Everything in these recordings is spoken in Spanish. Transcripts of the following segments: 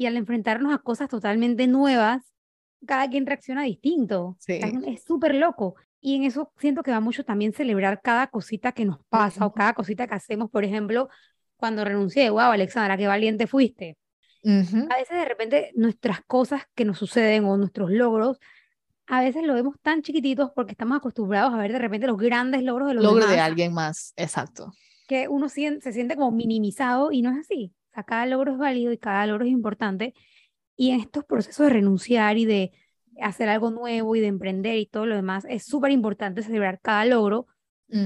y al enfrentarnos a cosas totalmente nuevas, cada quien reacciona distinto. Sí. Es súper loco. Y en eso siento que va mucho también celebrar cada cosita que nos pasa o cada cosita que hacemos. Por ejemplo, cuando renuncié, wow, Alexandra, qué valiente fuiste. Ujú. A veces de repente nuestras cosas que nos suceden o nuestros logros, a veces lo vemos tan chiquititos porque estamos acostumbrados a ver de repente los grandes logros de los Logro de demás, alguien más, exacto. que uno se siente como minimizado y no es así. Sea, cada logro es válido y cada logro es importante. Y en estos procesos de renunciar y de hacer algo nuevo y de emprender y todo lo demás, es súper importante celebrar cada logro,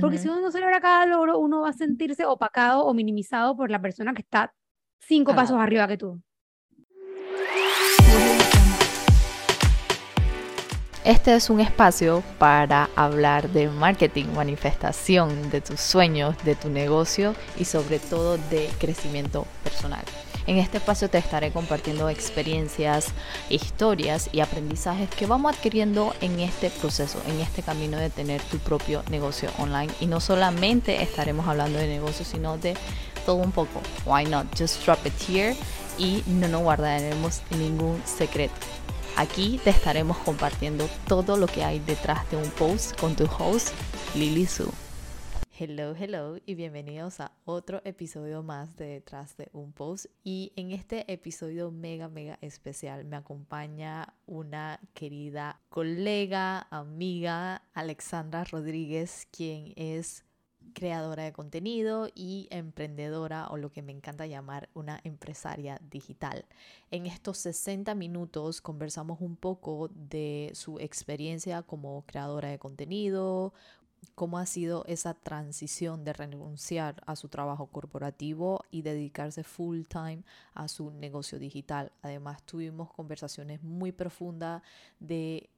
porque si uno no celebra cada logro, uno va a sentirse opacado o minimizado por la persona que está cinco Claro. pasos arriba que tú. Este es un espacio para hablar de marketing, manifestación de tus sueños, de tu negocio y sobre todo de crecimiento personal. En este espacio te estaré compartiendo experiencias, historias y aprendizajes que vamos adquiriendo en este proceso, en este camino de tener tu propio negocio online. Y no solamente estaremos hablando de negocios, sino de todo un poco. Why not? Just drop it here y no nos guardaremos ningún secreto. Aquí te estaremos compartiendo todo lo que hay detrás de un post con tu host, Lily Su. Hello, hello y bienvenidos a otro episodio más de Detrás de un Post. Y en este episodio mega, mega especial me acompaña una querida colega, amiga, Alexandra Rodríguez, quien es creadora de contenido y emprendedora o lo que me encanta llamar una empresaria digital. En estos 60 minutos conversamos un poco de su experiencia como creadora de contenido, cómo ha sido esa transición de renunciar a su trabajo corporativo y dedicarse full time a su negocio digital. Además tuvimos conversaciones muy profundas de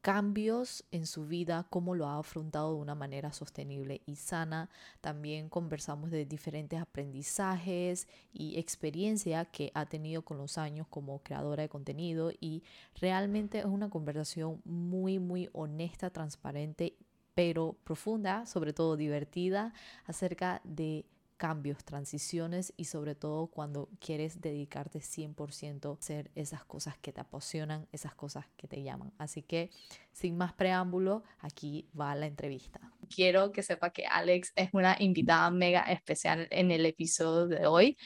cambios en su vida, cómo lo ha afrontado de una manera sostenible y sana. También conversamos de diferentes aprendizajes y experiencia que ha tenido con los años como creadora de contenido y realmente es una conversación muy, muy honesta, transparente, pero profunda, sobre todo divertida, acerca de cambios, transiciones y sobre todo cuando quieres dedicarte 100% a hacer esas cosas que te apasionan, esas cosas que te llaman. Así que sin más preámbulo, aquí va la entrevista. Quiero que sepa que Alex es una invitada mega especial en el episodio de hoy,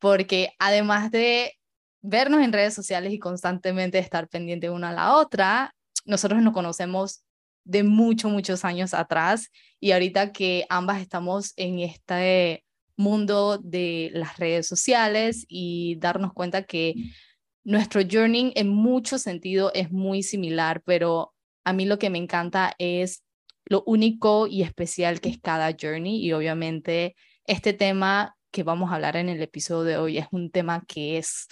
porque además de vernos en redes sociales y constantemente estar pendiente una a la otra, nosotros nos conocemos de muchos, muchos años atrás y ahorita que ambas estamos en este mundo de las redes sociales y darnos cuenta que nuestro journey en mucho sentido es muy similar, pero a mí lo que me encanta es lo único y especial que es cada journey y obviamente este tema que vamos a hablar en el episodio de hoy es un tema que es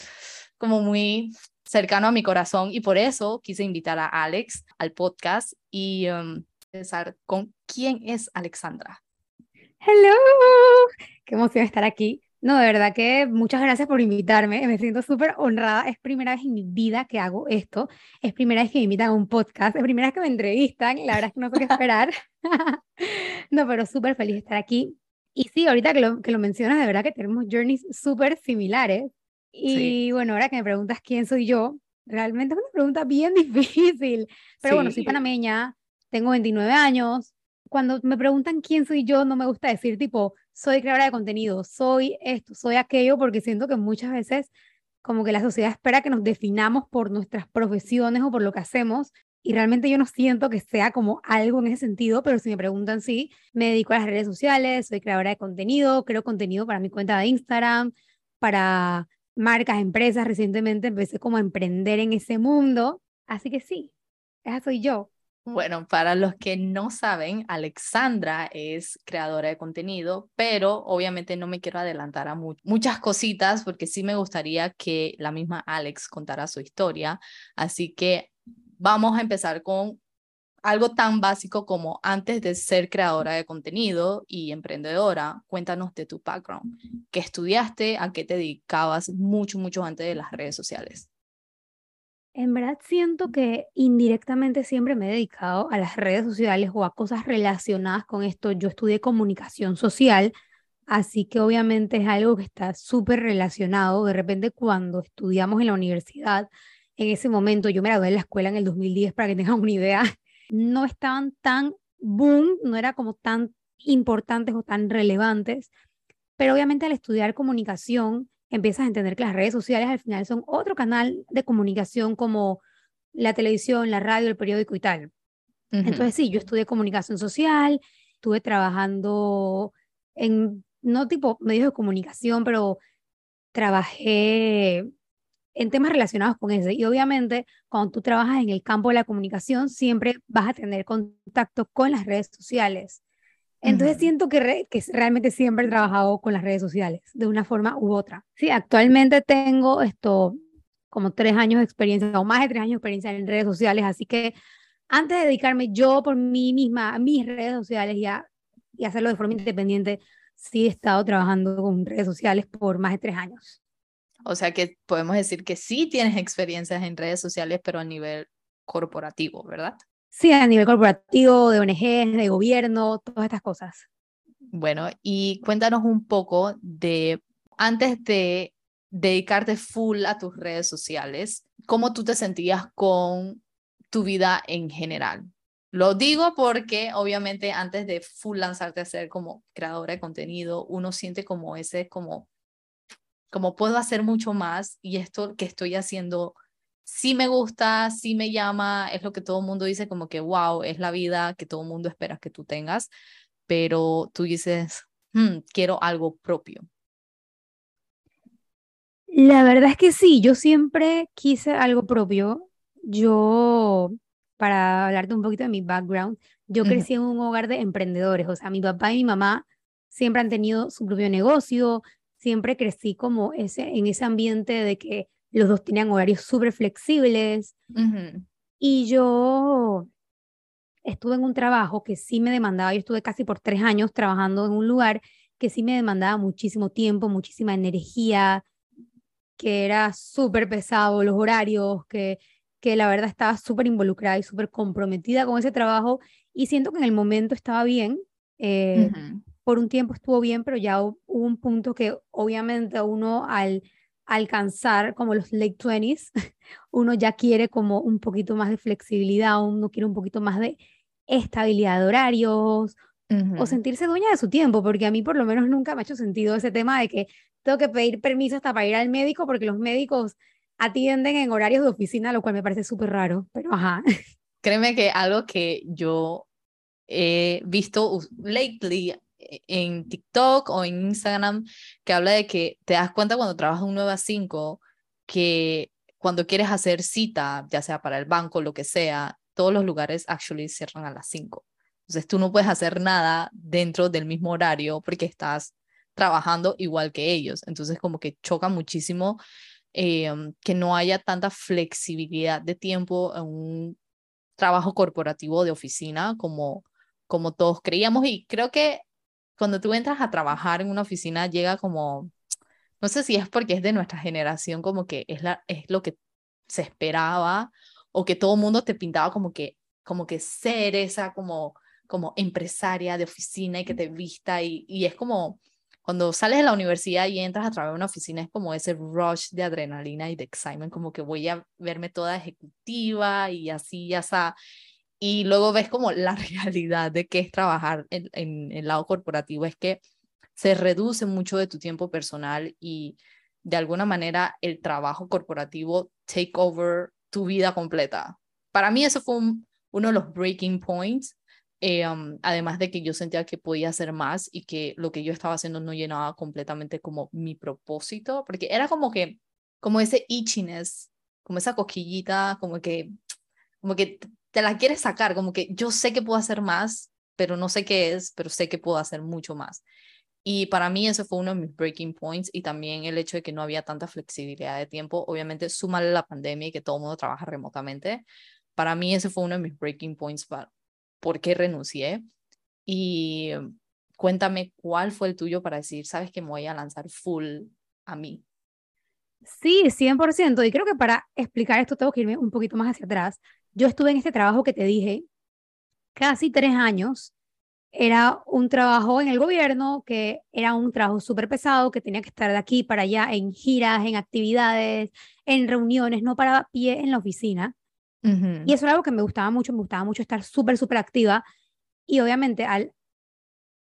como muy cercano a mi corazón y por eso quise invitar a Alex al podcast y um, empezar con quién es Alexandra. Hello, qué emoción estar aquí. No, de verdad que muchas gracias por invitarme. Me siento súper honrada. Es primera vez en mi vida que hago esto. Es primera vez que me invitan a un podcast. Es primera vez que me entrevistan. La verdad es que no sé qué esperar. no, pero súper feliz de estar aquí. Y sí, ahorita que lo, que lo mencionas, de verdad que tenemos journeys súper similares. Y Sí. bueno, ahora que me preguntas quién soy yo, realmente es una pregunta bien difícil. Pero bueno, soy Sí. panameña, tengo 29 años. Cuando me preguntan quién soy yo, no me gusta decir tipo, soy creadora de contenido, soy esto, soy aquello, porque siento que muchas veces como que la sociedad espera que nos definamos por nuestras profesiones o por lo que hacemos. Y realmente yo no siento que sea como algo en ese sentido, pero si me preguntan, sí, me dedico a las redes sociales, soy creadora de contenido, creo contenido para mi cuenta de Instagram, para marcas, empresas. Recientemente empecé como a emprender en ese mundo. Así que sí, esa soy yo. Bueno, para los que no saben, Alexandra es creadora de contenido, pero obviamente no me quiero adelantar a mu- muchas cositas porque sí me gustaría que la misma Alex contara su historia. Así que vamos a empezar con algo tan básico como antes de ser creadora de contenido y emprendedora, cuéntanos de tu background. ¿Qué estudiaste? ¿A qué te dedicabas mucho, mucho antes de las redes sociales? En verdad siento que indirectamente siempre me he dedicado a las redes sociales o a cosas relacionadas con esto. Yo estudié comunicación social Así que obviamente es algo que está súper relacionado. De repente cuando estudiamos en la universidad, en ese momento, yo me gradué en la escuela en el 2010 para que tengan una idea, no estaban tan boom, no era como tan importantes o tan relevantes, pero obviamente al estudiar comunicación empiezas a entender que las redes sociales al final son otro canal de comunicación como la televisión, la radio, el periódico y tal. Entonces sí, yo estudié comunicación social, estuve trabajando en, no tipo medios de comunicación, pero trabajé en temas relacionados con eso. Y obviamente, cuando tú trabajas en el campo de la comunicación, siempre vas a tener contacto con las redes sociales. Entonces siento que, que realmente siempre he trabajado con las redes sociales, de una forma u otra. Sí, actualmente tengo esto como tres años de experiencia o más de tres años de experiencia en redes sociales, así que antes de dedicarme yo por mí misma a mis redes sociales y, y hacerlo de forma independiente, sí he estado trabajando con redes sociales por más de tres años. O sea que podemos decir que sí tienes experiencias en redes sociales, pero a nivel corporativo, ¿verdad? Sí, a nivel corporativo, de ONGs, de gobierno, todas estas cosas. Bueno, y cuéntanos un poco de, antes de dedicarte full a tus redes sociales, ¿cómo tú te sentías con tu vida en general? Lo digo porque obviamente antes de full lanzarte a ser como creadora de contenido, uno siente como ese, como, como puedo hacer mucho más y esto que estoy haciendo sí me gusta, sí me llama, es lo que todo el mundo dice, como que, wow, es la vida que todo el mundo espera que tú tengas, pero tú dices, hmm, quiero algo propio. La verdad es que sí, yo siempre quise algo propio. Yo, para hablarte un poquito de mi background, yo crecí en un hogar de emprendedores, o sea, mi papá y mi mamá siempre han tenido su propio negocio, siempre crecí como ese, en ese ambiente de que los dos tenían horarios súper flexibles. Y yo estuve en un trabajo que sí me demandaba, yo estuve casi por tres años trabajando en un lugar que sí me demandaba muchísimo tiempo, muchísima energía, que era súper pesado los horarios, que, que la verdad estaba súper involucrada y súper comprometida con ese trabajo y siento que en el momento estaba bien. Eh, por un tiempo estuvo bien, pero ya hubo un punto que obviamente uno al alcanzar como los late 20s, uno ya quiere como un poquito más de flexibilidad, uno quiere un poquito más de estabilidad de horarios o sentirse dueña de su tiempo, porque a mí por lo menos nunca me ha hecho sentido ese tema de que tengo que pedir permiso hasta para ir al médico porque los médicos atienden en horarios de oficina, lo cual me parece súper raro, pero ajá. Créeme que algo que yo he visto lately en TikTok o en Instagram que habla de que te das cuenta cuando trabajas un 9 a 5 que cuando quieres hacer cita, ya sea para el banco, lo que sea, todos los lugares actually cierran a las 5. Entonces tú no puedes hacer nada dentro del mismo horario porque estás trabajando igual que ellos. Entonces como que choca muchísimo em, que no haya tanta flexibilidad de tiempo en un trabajo corporativo de oficina como, como todos creíamos. Y creo que cuando tú entras a trabajar en una oficina llega como, no sé si es porque es de nuestra generación, como que es, la, es lo que se esperaba o que todo el mundo te pintaba como que, como que ser esa como, como empresaria de oficina y que te vista y, y es como cuando sales de la universidad y entras a trabajar en una oficina es como ese rush de adrenalina y de excitement, como que voy a verme toda ejecutiva y así, ya está y luego ves como la realidad de qué es trabajar en, el lado corporativo, es que se reduce mucho de tu tiempo personal y de alguna manera el trabajo corporativo take over tu vida completa. Para mí eso fue uno de los breaking points, eh, um, además de que yo sentía que podía hacer más y que lo que yo estaba haciendo no llenaba completamente como mi propósito, porque era como que, como ese itchiness, como esa cosquillita, como que, como que te la quieres sacar, como que yo sé que puedo hacer más, pero no sé qué es, pero sé que puedo hacer mucho más. Y para mí ese fue uno de mis breaking points y también el hecho de que no había tanta flexibilidad de tiempo. Obviamente, súmale la pandemia y que todo el mundo trabaja remotamente. Para mí ese fue uno de mis breaking points para por qué renuncié. Y cuéntame cuál fue el tuyo para decir, sabes que me voy a lanzar full a mí. Sí, 100%. Y creo que para explicar esto tengo que irme un poquito más hacia atrás. Yo estuve en este trabajo que te dije casi tres años era un trabajo en el gobierno que era un trabajo súper pesado, que tenía que estar de aquí para allá en giras, en actividades, en reuniones, no paraba pie en la oficina. Y eso era algo que me gustaba mucho, me gustaba mucho estar súper, súper activa. Y obviamente al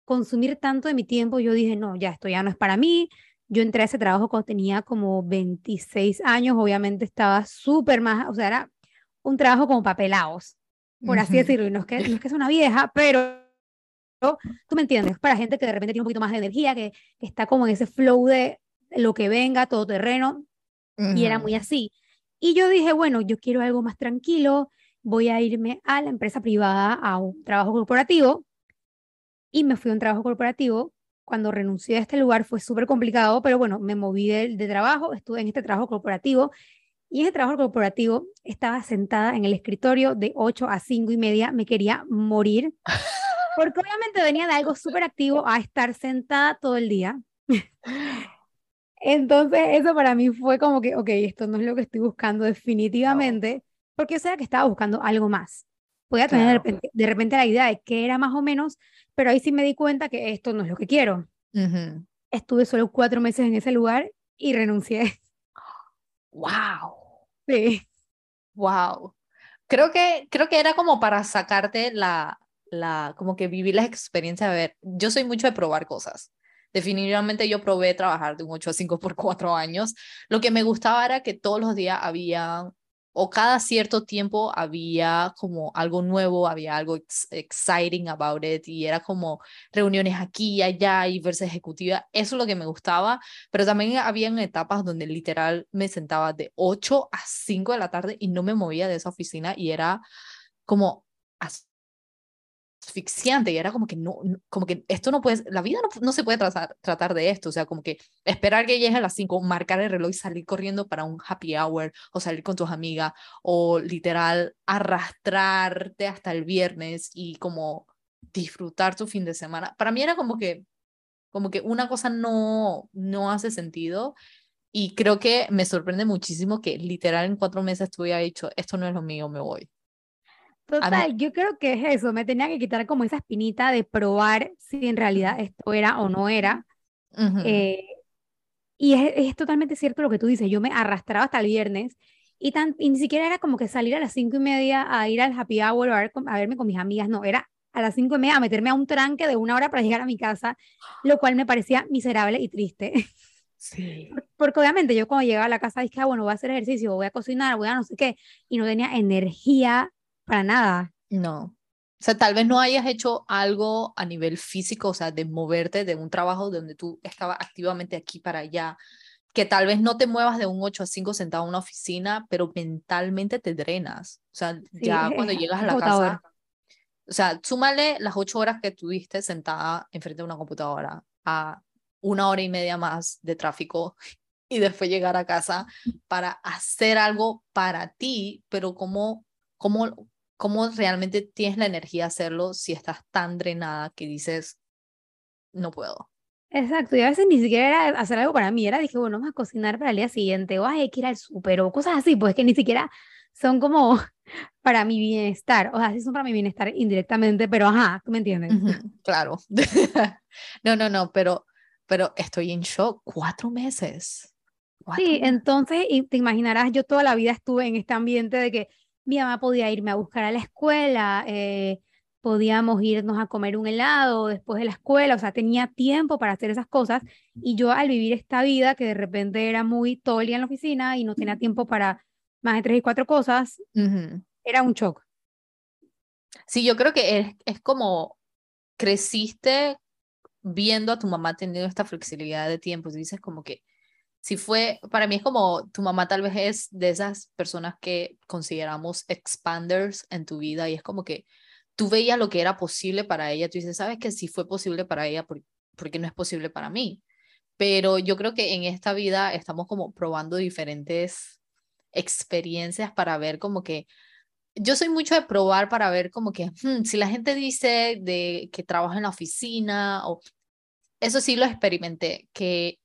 consumir tanto de mi tiempo, yo dije, no, ya esto ya no es para mí. Yo entré a ese trabajo cuando tenía como 26 años, obviamente estaba súper más, o sea, era un trabajo como papelados, por así decirlo. Y no es, que, no es que es una vieja, pero tú me entiendes, para gente que de repente tiene un poquito más de energía, que, está como en ese flow de lo que venga, todo terreno, y era muy así. Y yo dije, bueno, yo quiero algo más tranquilo, voy a irme a la empresa privada, a un trabajo corporativo, y me fui a un trabajo corporativo. Cuando renuncié a este lugar fue súper complicado, pero bueno, me moví de, de trabajo, estuve en este trabajo corporativo, y en ese trabajo corporativo estaba sentada en el escritorio de 8 a 5 y media, me quería morir. Porque obviamente venía de algo súper activo a estar sentada todo el día. Entonces, eso para mí fue como que, ok, esto no es lo que estoy buscando definitivamente, porque yo sabía que estaba buscando algo más. Podía tener de, repente, la idea de qué era más o menos, pero ahí sí me di cuenta que esto no es lo que quiero. Estuve solo cuatro meses en ese lugar y renuncié. ¡Wow! Sí. ¡Wow! Creo que, creo que era como para sacarte la, la, como que vivir la experiencia de ver, yo soy mucho de probar cosas. Definitivamente yo probé trabajar de un 8 a 5 por 4 años. Lo que me gustaba era que todos los días había, o cada cierto tiempo había como algo nuevo, había algo exciting about it y era como reuniones aquí y allá y verse ejecutiva. Eso es lo que me gustaba, pero también habían etapas donde literal me sentaba de 8 a 5 de la tarde y no me movía de esa oficina y era como asfixiante y era como que no, como que esto no puede, la vida no, no se puede tratar, tratar de esto, o sea, como que esperar que llegue a las 5, marcar el reloj y salir corriendo para un happy hour o salir con tus amigas o literal arrastrarte hasta el viernes y como disfrutar tu fin de semana. Para mí era como que, como que una cosa no, no hace sentido y creo que me sorprende muchísimo que literal en cuatro meses tuviera dicho, esto no es lo mío, me voy. Total, yo creo que es eso, me tenía que quitar como esa espinita de probar si en realidad esto era o no era. Eh, y es, es, totalmente cierto lo que tú dices, yo me arrastraba hasta el viernes y, tan, y ni siquiera era como que salir a las cinco y media a ir al happy hour a, a verme con mis amigas, no, era a las cinco y media a meterme a un tranque de una hora para llegar a mi casa, lo cual me parecía miserable y triste. Sí. Porque obviamente yo cuando llegaba a la casa dije, ah, bueno, voy a hacer ejercicio, voy a cocinar, voy a no sé qué, y no tenía energía para nada. No. O sea, tal vez no hayas hecho algo a nivel físico, o sea, de moverte de un trabajo donde tú estabas activamente aquí para allá, que tal vez no te muevas de un 8 a 5 sentado en una oficina, pero mentalmente te drenas. O sea, ya cuando llegas a la casa, o sea, súmale las 8 horas que tuviste sentada enfrente de una computadora a una hora y media más de tráfico y después llegar a casa para hacer algo para ti, pero como, como ¿Cómo realmente tienes la energía de hacerlo si estás tan drenada que dices, no puedo? Exacto, y a veces ni siquiera era hacer algo para mí, era dije, bueno, vamos a cocinar para el día siguiente, o hay que ir al súper, o cosas así, pues que ni siquiera son como para mi bienestar, o sea, sí son para mi bienestar indirectamente, pero ajá, tú me entiendes. claro. no, no, no, pero, pero estoy en shock, cuatro meses. sí, entonces, y te imaginarás, yo toda la vida estuve en este ambiente de que mi mamá podía irme a buscar a la escuela, eh, podíamos irnos a comer un helado después de la escuela, o sea, tenía tiempo para hacer esas cosas. Y yo al vivir esta vida que de repente era muy todo el día en la oficina y no tenía tiempo para más de tres y cuatro cosas, era un shock. Sí, yo creo que es, es como creciste viendo a tu mamá teniendo esta flexibilidad de tiempo, dices como que si fue, para mí es como tu mamá tal vez es de esas personas que consideramos expanders en tu vida y es como que tú veías lo que era posible para ella, tú dices, sabes que si fue posible para ella, ¿por, qué no es posible para mí? Pero yo creo que en esta vida estamos como probando diferentes experiencias para ver como que yo soy mucho de probar para ver como que hmm, si la gente dice de que trabaja en la oficina o eso sí lo experimenté que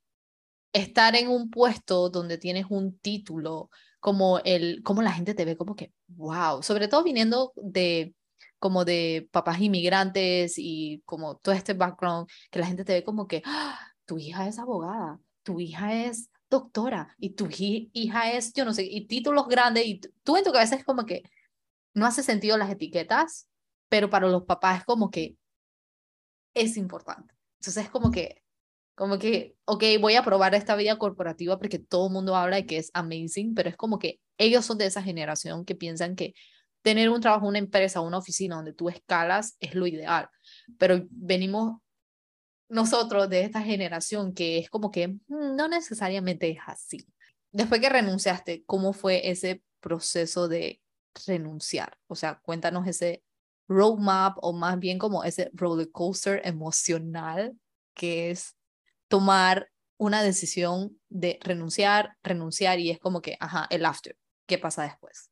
estar en un puesto donde tienes un título, como el, como la gente te ve como que, wow, sobre todo viniendo de, como de papás inmigrantes y como todo este background, que la gente te ve como que, ¡Ah! tu hija es abogada, tu hija es doctora y tu hija es, yo no sé, y títulos grandes y tú en tu cabeza es como que no hace sentido las etiquetas, pero para los papás es como que es importante. Entonces es como que, como que, ok, voy a probar esta vida corporativa porque todo el mundo habla de que es amazing, pero es como que ellos son de esa generación que piensan que tener un trabajo, una empresa, una oficina donde tú escalas es lo ideal. Pero venimos nosotros de esta generación que es como que mm, no necesariamente es así. Después que renunciaste, ¿cómo fue ese proceso de renunciar? O sea, cuéntanos ese roadmap o más bien como ese roller coaster emocional que es tomar una decisión de renunciar, renunciar y es como que, ajá, el after, ¿qué pasa después?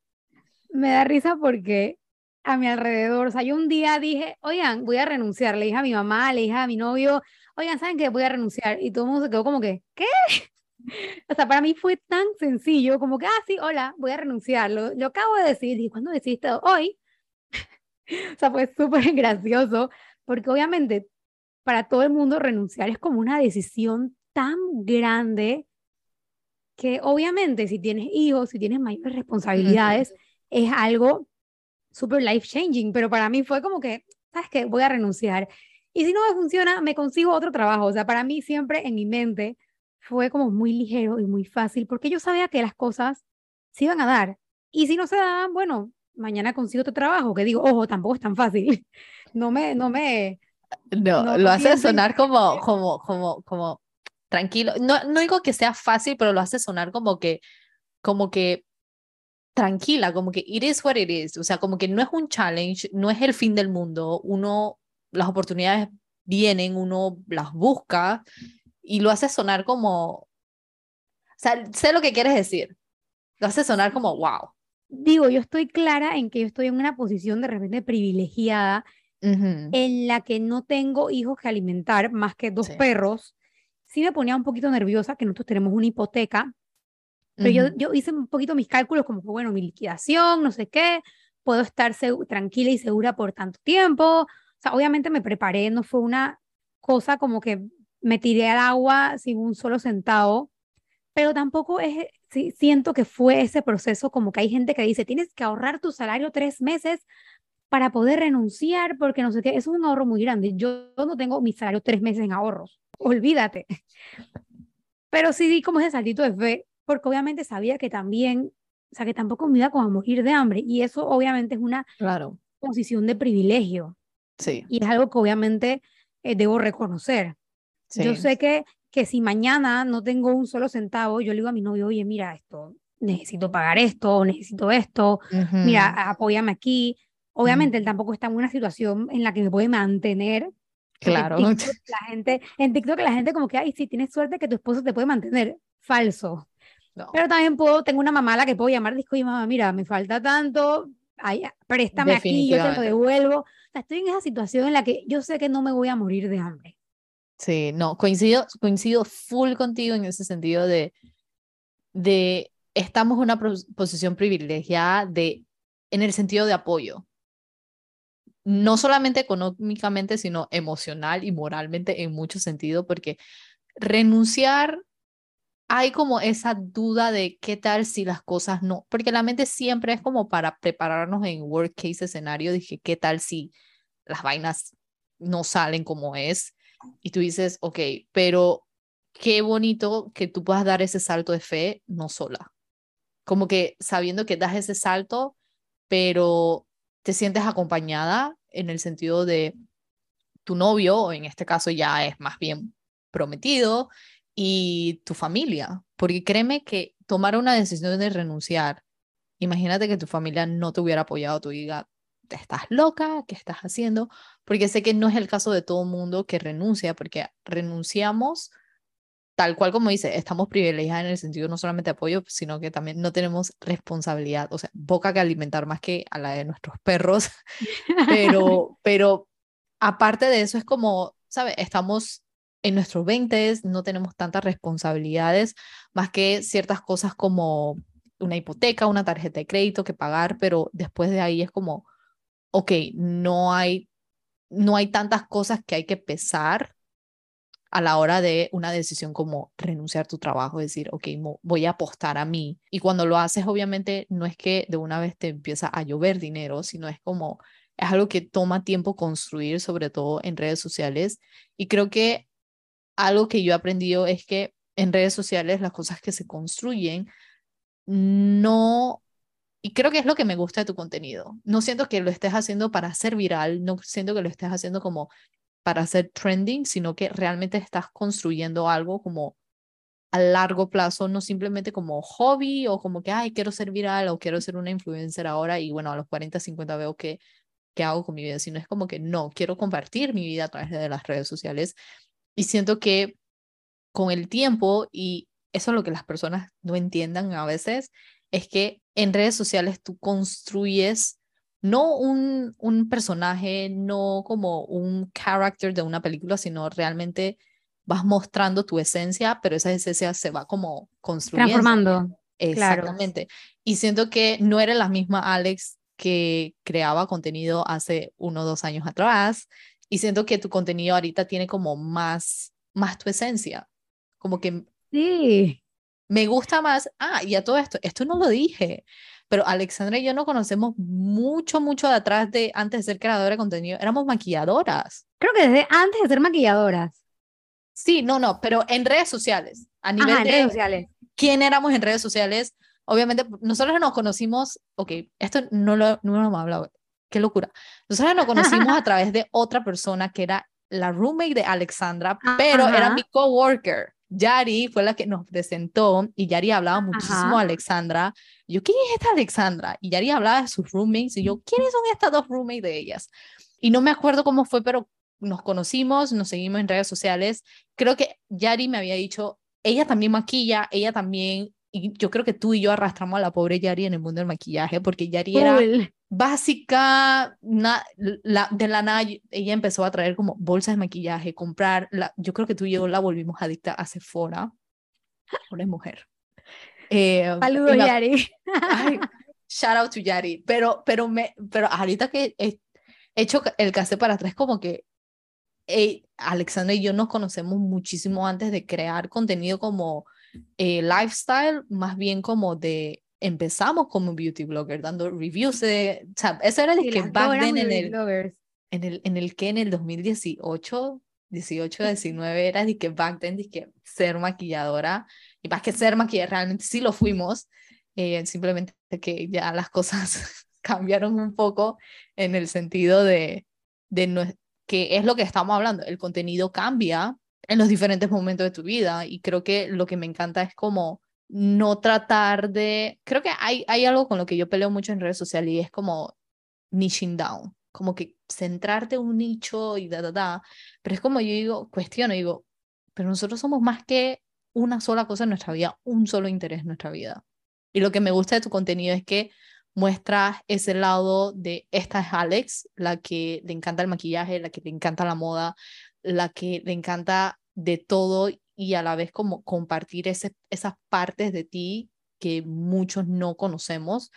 Me da risa porque a mi alrededor, o sea, yo un día dije, oigan, voy a renunciar, le dije a mi mamá, le dije a mi novio, oigan, ¿saben qué? Voy a renunciar. Y todo el mundo se quedó como que, ¿qué? O sea, para mí fue tan sencillo, como que, ah, sí, hola, voy a renunciar. Lo, lo acabo de decir. ¿Y cuándo decidiste? Hoy. o sea, fue súper gracioso, porque obviamente para todo el mundo renunciar es como una decisión tan grande que obviamente si tienes hijos, si tienes mayores responsabilidades, es algo súper life changing, pero para mí fue como que, ¿sabes qué? Voy a renunciar. Y si no me funciona, me consigo otro trabajo. O sea, para mí siempre en mi mente fue como muy ligero y muy fácil, porque yo sabía que las cosas se iban a dar. Y si no se daban, bueno, mañana consigo otro trabajo, que digo, ojo, tampoco es tan fácil. No me, no me... No, lo hace sonar como, como, como, como tranquilo. No, no digo que sea fácil, pero lo hace sonar como que, como que tranquila, como que it is what it is, o sea, como que no es un challenge, no es el fin del mundo, uno, las oportunidades vienen, uno las busca y lo hace sonar como, o sea, sé lo que quieres decir, lo hace sonar como wow. Digo, yo estoy clara en que yo estoy en una posición de repente privilegiada en la que no tengo hijos que alimentar más que dos perros. Sí me ponía un poquito nerviosa que nosotros tenemos una hipoteca pero yo, yo hice un poquito mis cálculos como que, bueno, mi liquidación, no sé qué, puedo estar tranquila y segura por tanto tiempo. O sea, obviamente me preparé, no fue una cosa como que me tiré al agua sin un solo centavo, pero tampoco es, sí, siento que fue ese proceso como que hay gente que dice, tienes que ahorrar tu salario tres meses para poder renunciar, porque no sé qué, eso es un ahorro muy grande. Yo no tengo mi salario tres meses en ahorros, olvídate. Pero sí di como ese saltito de fe porque obviamente sabía que también, o sea, que tampoco me iba como a morir de hambre, y eso obviamente es una claro. posición de privilegio. Sí. Y es algo que obviamente eh, debo reconocer. Yo sé que, que si mañana no tengo un solo centavo, yo le digo a mi novio, oye, mira esto, necesito pagar esto, necesito esto, mira, apóyame aquí. Obviamente él tampoco está en una situación en la que me puede mantener. Claro. la gente, en TikTok la gente como que, ay, sí, tienes suerte que tu esposo te puede mantener. Falso. Pero también puedo, tengo una mamá a la que puedo llamar, disco y mamá, mira, me falta tanto, ay, préstame aquí, yo te lo devuelvo. O sea, estoy en esa situación en la que yo sé que no me voy a morir de hambre. Sí, no, coincido, coincido full contigo en ese sentido de, de estamos en una posición privilegiada de, en el sentido de apoyo. No solamente económicamente, sino emocional y moralmente en mucho sentido, porque renunciar hay como esa duda de qué tal si las cosas no, porque la mente siempre es como para prepararnos en worst case escenario, dije, qué tal si las vainas no salen como es, y tú dices, ok, pero qué bonito que tú puedas dar ese salto de fe no sola, como que sabiendo que das ese salto, pero te sientes acompañada en el sentido de tu novio, o en este caso ya es más bien prometido, y tu familia, porque créeme que tomar una decisión de renunciar, imagínate que tu familia no te hubiera apoyado, tú digas, estás loca, ¿qué estás haciendo? Porque sé que no es el caso de todo mundo que renuncia, porque renunciamos tal cual como dice, estamos privilegiados en el sentido no solamente de apoyo, sino que también no tenemos responsabilidad, o sea, boca que alimentar más que a la de nuestros perros, pero, pero aparte de eso es como, ¿sabes? Estamos en nuestros 20 no tenemos tantas responsabilidades, más que ciertas cosas como una hipoteca, una tarjeta de crédito que pagar, pero después de ahí es como, ok, no hay, no hay tantas cosas que hay que pesar a la hora de una decisión como renunciar a tu trabajo, decir, ok, voy a apostar a mí. Y cuando lo haces, obviamente, no es que de una vez te empieza a llover dinero, sino es como, es algo que toma tiempo construir, sobre todo en redes sociales. Y creo que algo que yo he aprendido es que en redes sociales las cosas que se construyen no y creo que es lo que me gusta de tu contenido. No siento que lo estés haciendo para ser viral, no siento que lo estés haciendo como para hacer trending, sino que realmente estás construyendo algo como a largo plazo, no simplemente como hobby o como que, ay, quiero ser viral o quiero ser una influencer ahora y bueno, a los 40, 50 veo que qué hago con mi vida, sino es como que no, quiero compartir mi vida a través de las redes sociales y siento que con el tiempo, y eso es lo que las personas no entiendan a veces, es que en redes sociales tú construyes no un, un personaje, no como un character de una película, sino realmente vas mostrando tu esencia, pero esa esencia se va como construyendo. Transformando. Exactamente. Y siento que no era la misma Alex que creaba contenido hace uno o dos años atrás. Y siento que tu contenido ahorita tiene como más, más tu esencia. Como que... Sí. Me gusta más. Ah, y a todo esto, esto no lo dije pero Alexandra y yo no conocemos mucho, mucho de atrás de antes de ser creadora de contenido, éramos maquilladoras. Creo que desde antes de ser maquilladoras. Sí, no, no, pero en redes sociales, a nivel de redes sociales. quién éramos en redes sociales, obviamente nosotros nos conocimos, ok, esto no lo, no lo hemos hablado, qué locura. Nosotros nos conocimos a través de otra persona que era la roommate de Alexandra, pero era mi coworker. Yari fue la que nos presentó y Yari hablaba muchísimo a Alexandra. Yo, ¿quién es esta Alexandra? Y Yari hablaba de sus roommates y yo, ¿quiénes son estas dos roommates de ellas? Y no me acuerdo cómo fue, pero nos conocimos, nos seguimos en redes sociales. Creo que Yari me había dicho, ella también maquilla, ella también, y yo creo que tú y yo arrastramos a la pobre Yari en el mundo del maquillaje, porque Yari era básica, la, de la nada, ella empezó a traer como bolsas de maquillaje, comprar, la, yo creo que tú y yo la volvimos adicta a Sephora, pobre mujer. Eh, Saludos, Yari. shout out to Yari, pero, pero, me, pero ahorita que he hecho el caso para atrás, como que Alexandra y yo nos conocemos muchísimo antes de crear contenido como eh, lifestyle, más bien como de empezamos como beauty blogger dando reviews de, o sea, eso era el que back then en el, en el, en el que en el 2018, 18, 19 era de que back then de que ser maquilladora y más que ser maquilladora, realmente sí lo fuimos, eh, simplemente que ya las cosas cambiaron un poco en el sentido de, de no, que es lo que estamos hablando, el contenido cambia en los diferentes momentos de tu vida y creo que lo que me encanta es como no tratar de, creo que hay, hay algo con lo que yo peleo mucho en redes sociales y es como niching down, como que centrarte en un nicho y da, da, da, pero es como yo digo, cuestiono, digo, pero nosotros somos más que una sola cosa en nuestra vida, un solo interés en nuestra vida. Y lo que me gusta de tu contenido es que muestras ese lado de esta es Alex, la que le encanta el maquillaje, la que le encanta la moda, la que le encanta de todo y a la vez como compartir ese, esas partes de ti que muchos no conocemos.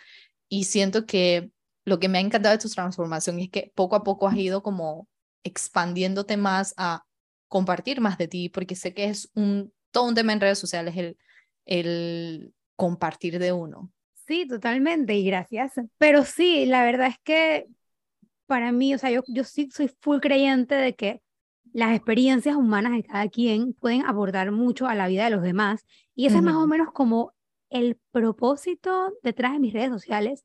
Y siento que lo que me ha encantado de tu transformación es que poco a poco has ido como expandiéndote más a compartir más de ti, porque sé que es un, todo un tema en redes sociales el, el compartir de uno. Sí, totalmente, y gracias. Pero sí, la verdad es que para mí, o sea, yo, yo sí soy full creyente de que las experiencias humanas de cada quien pueden abordar mucho a la vida de los demás. Y ese es más o menos como el propósito detrás de mis redes sociales,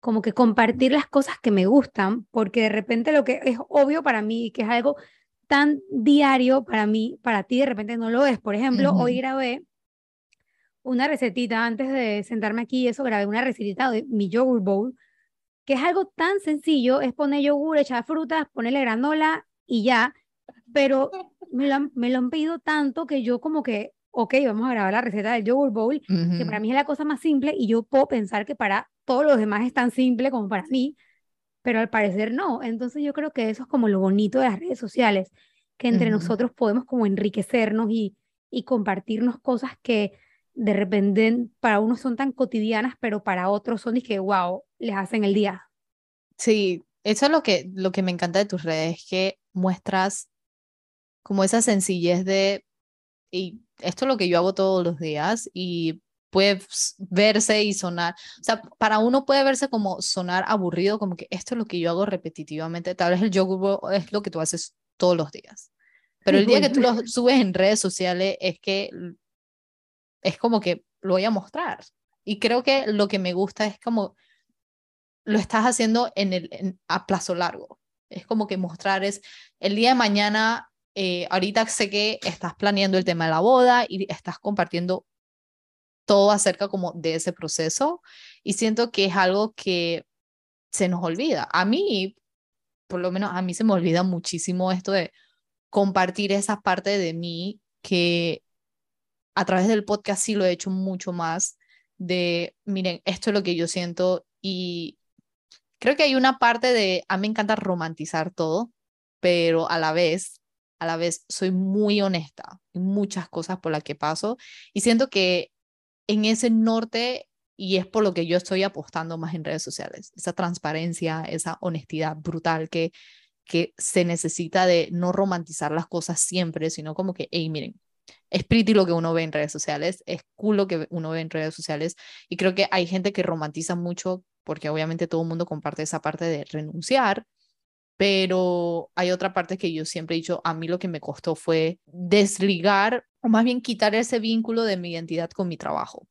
como que compartir las cosas que me gustan, porque de repente lo que es obvio para mí, que es algo tan diario para mí, para ti de repente no lo es. Por ejemplo, hoy grabé una recetita, antes de sentarme aquí, eso grabé una recetita de mi yogurt bowl, que es algo tan sencillo, es poner yogur, echar frutas, ponerle granola y ya, pero me lo, han, me lo han pedido tanto que yo como que, ok, vamos a grabar la receta del yogurt bowl, que para mí es la cosa más simple y yo puedo pensar que para todos los demás es tan simple como para mí, pero al parecer no. Entonces yo creo que eso es como lo bonito de las redes sociales, que entre nosotros podemos como enriquecernos y, y compartirnos cosas que de repente para unos son tan cotidianas, pero para otros son y que, wow, les hacen el día. Sí, Eso es lo que, lo que me encanta de tus redes, que muestras como esa sencillez de, y esto es lo que yo hago todos los días y puede verse y sonar, o sea, para uno puede verse como sonar aburrido, como que esto es lo que yo hago repetitivamente, tal vez el yoga es lo que tú haces todos los días, pero el día que tú lo subes en redes sociales es que es como que lo voy a mostrar. Y creo que lo que me gusta es como lo estás haciendo en el, a plazo largo. Es como que mostrar es el día de mañana, eh, ahorita sé que estás planeando el tema de la boda y estás compartiendo todo acerca como de ese proceso y siento que es algo que se nos olvida. A mí, por lo menos a mí se me olvida muchísimo esto de compartir esa parte de mí que a través del podcast sí lo he hecho mucho más de, miren, esto es lo que yo siento y creo que hay una parte de, a mí me encanta romantizar todo, pero a la vez, a la vez soy muy honesta en muchas cosas por las que paso y siento que en ese norte y es por lo que yo estoy apostando más en redes sociales, esa transparencia, esa honestidad brutal que, que se necesita de no romantizar las cosas siempre, sino como que, hey, miren, es pretty lo que uno ve en redes sociales, es cool lo que uno ve en redes sociales y creo que hay gente que romantiza mucho porque obviamente todo el mundo comparte esa parte de renunciar, pero hay otra parte que yo siempre he dicho, a mí lo que me costó fue desligar o más bien quitar ese vínculo de mi identidad con mi trabajo,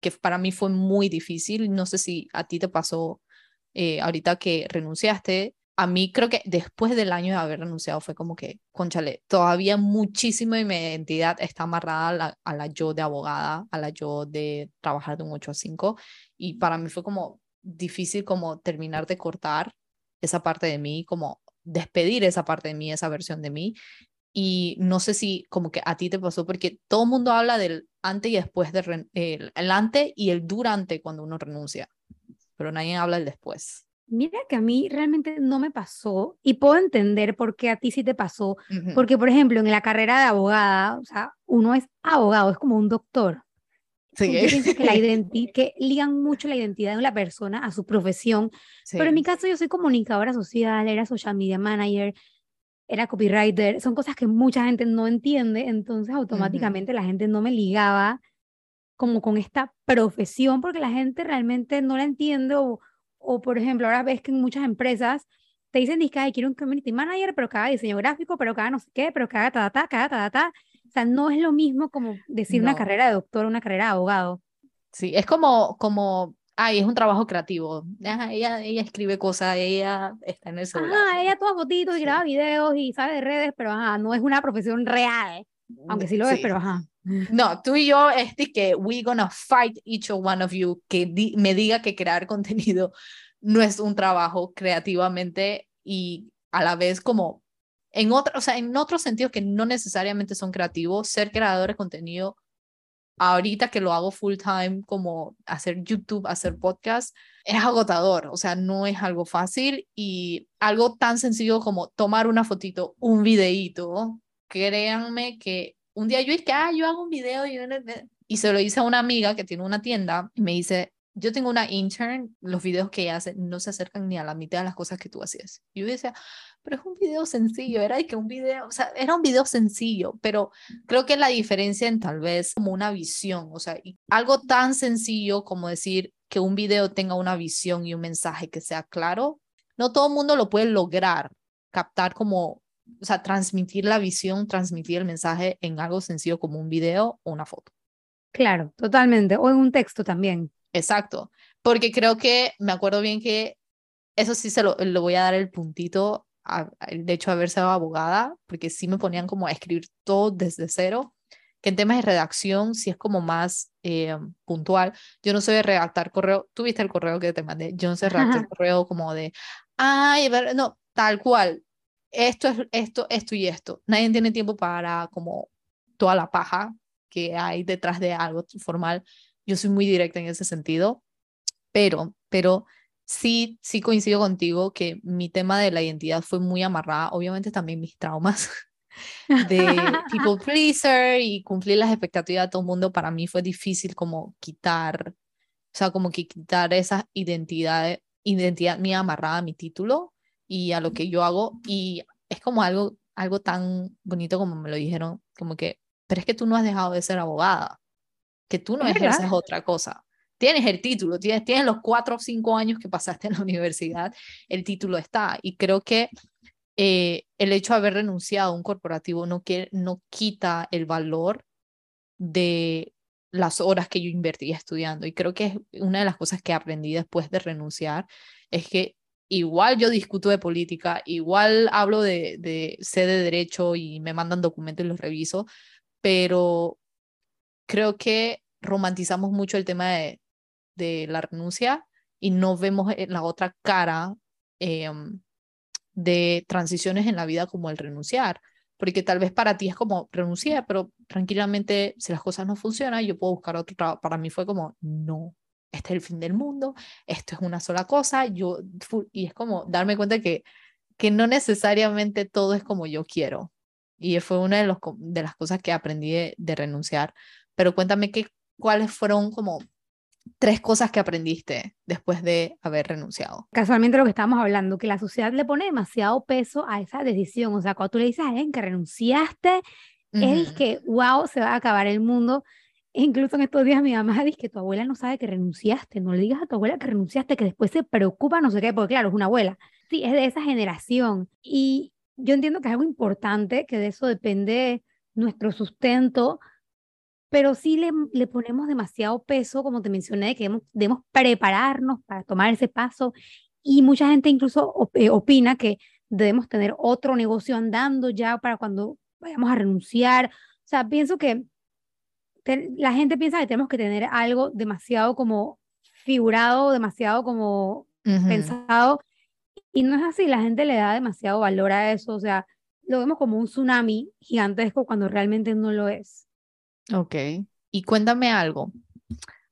que para mí fue muy difícil. No sé si a ti te pasó eh, ahorita que renunciaste. A mí creo que después del año de haber renunciado fue como que, conchale, todavía muchísimo de mi identidad está amarrada a la, a la yo de abogada, a la yo de trabajar de un 8 a 5. Y para mí fue como difícil como terminar de cortar esa parte de mí, como despedir esa parte de mí, esa versión de mí. Y no sé si como que a ti te pasó, porque todo el mundo habla del antes y después, de, el, el antes y el durante cuando uno renuncia, pero nadie habla del después. Mira que a mí realmente no me pasó y puedo entender por qué a ti sí te pasó, porque por ejemplo en la carrera de abogada, o sea, uno es abogado, es como un doctor. Sí. Yo pienso que, la que ligan mucho la identidad de la persona a su profesión, pero en mi caso yo soy comunicadora social, era social media manager, era copywriter, son cosas que mucha gente no entiende, entonces automáticamente la gente no me ligaba como con esta profesión porque la gente realmente no la entiende o, o por ejemplo, ahora ves que en muchas empresas te dicen que quiero un community manager, pero haga diseño gráfico, pero haga no sé qué, pero haga ta, ta, ta, ta, ta, o sea, no es lo mismo como decir una carrera de doctor, una carrera de abogado. Sí, es como, como, ay, es un trabajo creativo. ella, ella escribe cosas, ella está en el celular. Ajá, ella toma fotitos y graba videos y sabe de redes, pero ajá, no es una profesión real. Aunque sí lo es, pero ajá. No, tú y yo es que we gonna fight each one of you que me diga que crear contenido no es un trabajo creativamente y a la vez como en, otra, o sea, en otros sentidos que no necesariamente son creativos, ser creador de contenido, ahorita que lo hago full time, como hacer YouTube, hacer podcast, es agotador, o sea, no es algo fácil y algo tan sencillo como tomar una fotito, un videíto, créanme que un día yo dije, ah, yo hago un video y, y se lo hice a una amiga que tiene una tienda y me dice, yo tengo una intern, los videos que ella hace no se acercan ni a la mitad de las cosas que tú hacías. Y yo decía, pero es un video sencillo, era que un video, o sea, era un video sencillo, pero creo que la diferencia en tal vez como una visión, o sea, algo tan sencillo como decir que un video tenga una visión y un mensaje que sea claro, no todo el mundo lo puede lograr captar como, o sea, transmitir la visión, transmitir el mensaje en algo sencillo como un video o una foto. Claro, totalmente, o en un texto también. Exacto, porque creo que me acuerdo bien que eso sí se lo, lo voy a dar el puntito, de hecho, haber sido abogada, porque sí me ponían como a escribir todo desde cero, que en temas de redacción sí es como más eh, puntual. Yo no sé de redactar correo, tú viste el correo que te mandé, yo no sé redactar correo como de, ay, no, tal cual, esto es esto, esto y esto. Nadie tiene tiempo para como toda la paja que hay detrás de algo formal yo soy muy directa en ese sentido, pero, pero sí, sí coincido contigo que mi tema de la identidad fue muy amarrada, obviamente también mis traumas de people pleaser y cumplir las expectativas de todo el mundo, para mí fue difícil como quitar, o sea, como que quitar esa identidad, identidad mía amarrada a mi título, y a lo que yo hago y es como algo, algo tan bonito como me lo dijeron, como que, pero es que tú no has dejado de ser abogada, que tú no ejerces otra cosa. Tienes el título, tienes, los cuatro o cinco años que pasaste en la universidad, el título está. Y creo que eh, el hecho de haber renunciado a un corporativo no, quiere, no quita el valor de las horas que yo invertí estudiando. Y creo que es una de las cosas que aprendí después de renunciar, es que igual yo discuto de política, igual hablo de, de sé de derecho y me mandan documentos y los reviso, pero creo que romantizamos mucho el tema de, de la renuncia y no vemos la otra cara em, de transiciones en la vida como el renunciar porque tal vez para ti es como renunciar, pero tranquilamente si las cosas no funcionan, yo puedo buscar otro trabajo. Para mí fue como, no, este es el fin del mundo, esto es una sola cosa, yo, y es como darme cuenta que, que no necesariamente todo es como yo quiero. Y fue una de, los, de las cosas que aprendí de, renunciar. Pero cuéntame qué, cuáles fueron como tres cosas que aprendiste después de haber renunciado. Casualmente lo que estábamos hablando, que la sociedad le pone demasiado peso a esa decisión. O sea, cuando tú le dices a alguien que renunciaste, es que, wow, se va a acabar el mundo. E incluso en estos días mi mamá dice que tu abuela no sabe que renunciaste. No le digas a tu abuela que renunciaste, que después se preocupa, no sé qué, porque claro, es una abuela. Sí, es de esa generación. Y yo entiendo que es algo importante, que de eso depende nuestro sustento, pero sí le, le, ponemos demasiado peso, como te mencioné, que debemos, prepararnos para tomar ese paso y mucha gente incluso eh, opina que debemos tener otro negocio andando ya para cuando vayamos a renunciar. O sea, pienso que la gente piensa que tenemos que tener algo demasiado como figurado, demasiado como pensado, y no es así, la gente le da demasiado valor a eso, o sea, lo vemos como un tsunami gigantesco cuando realmente no lo es. Ok. Y cuéntame algo,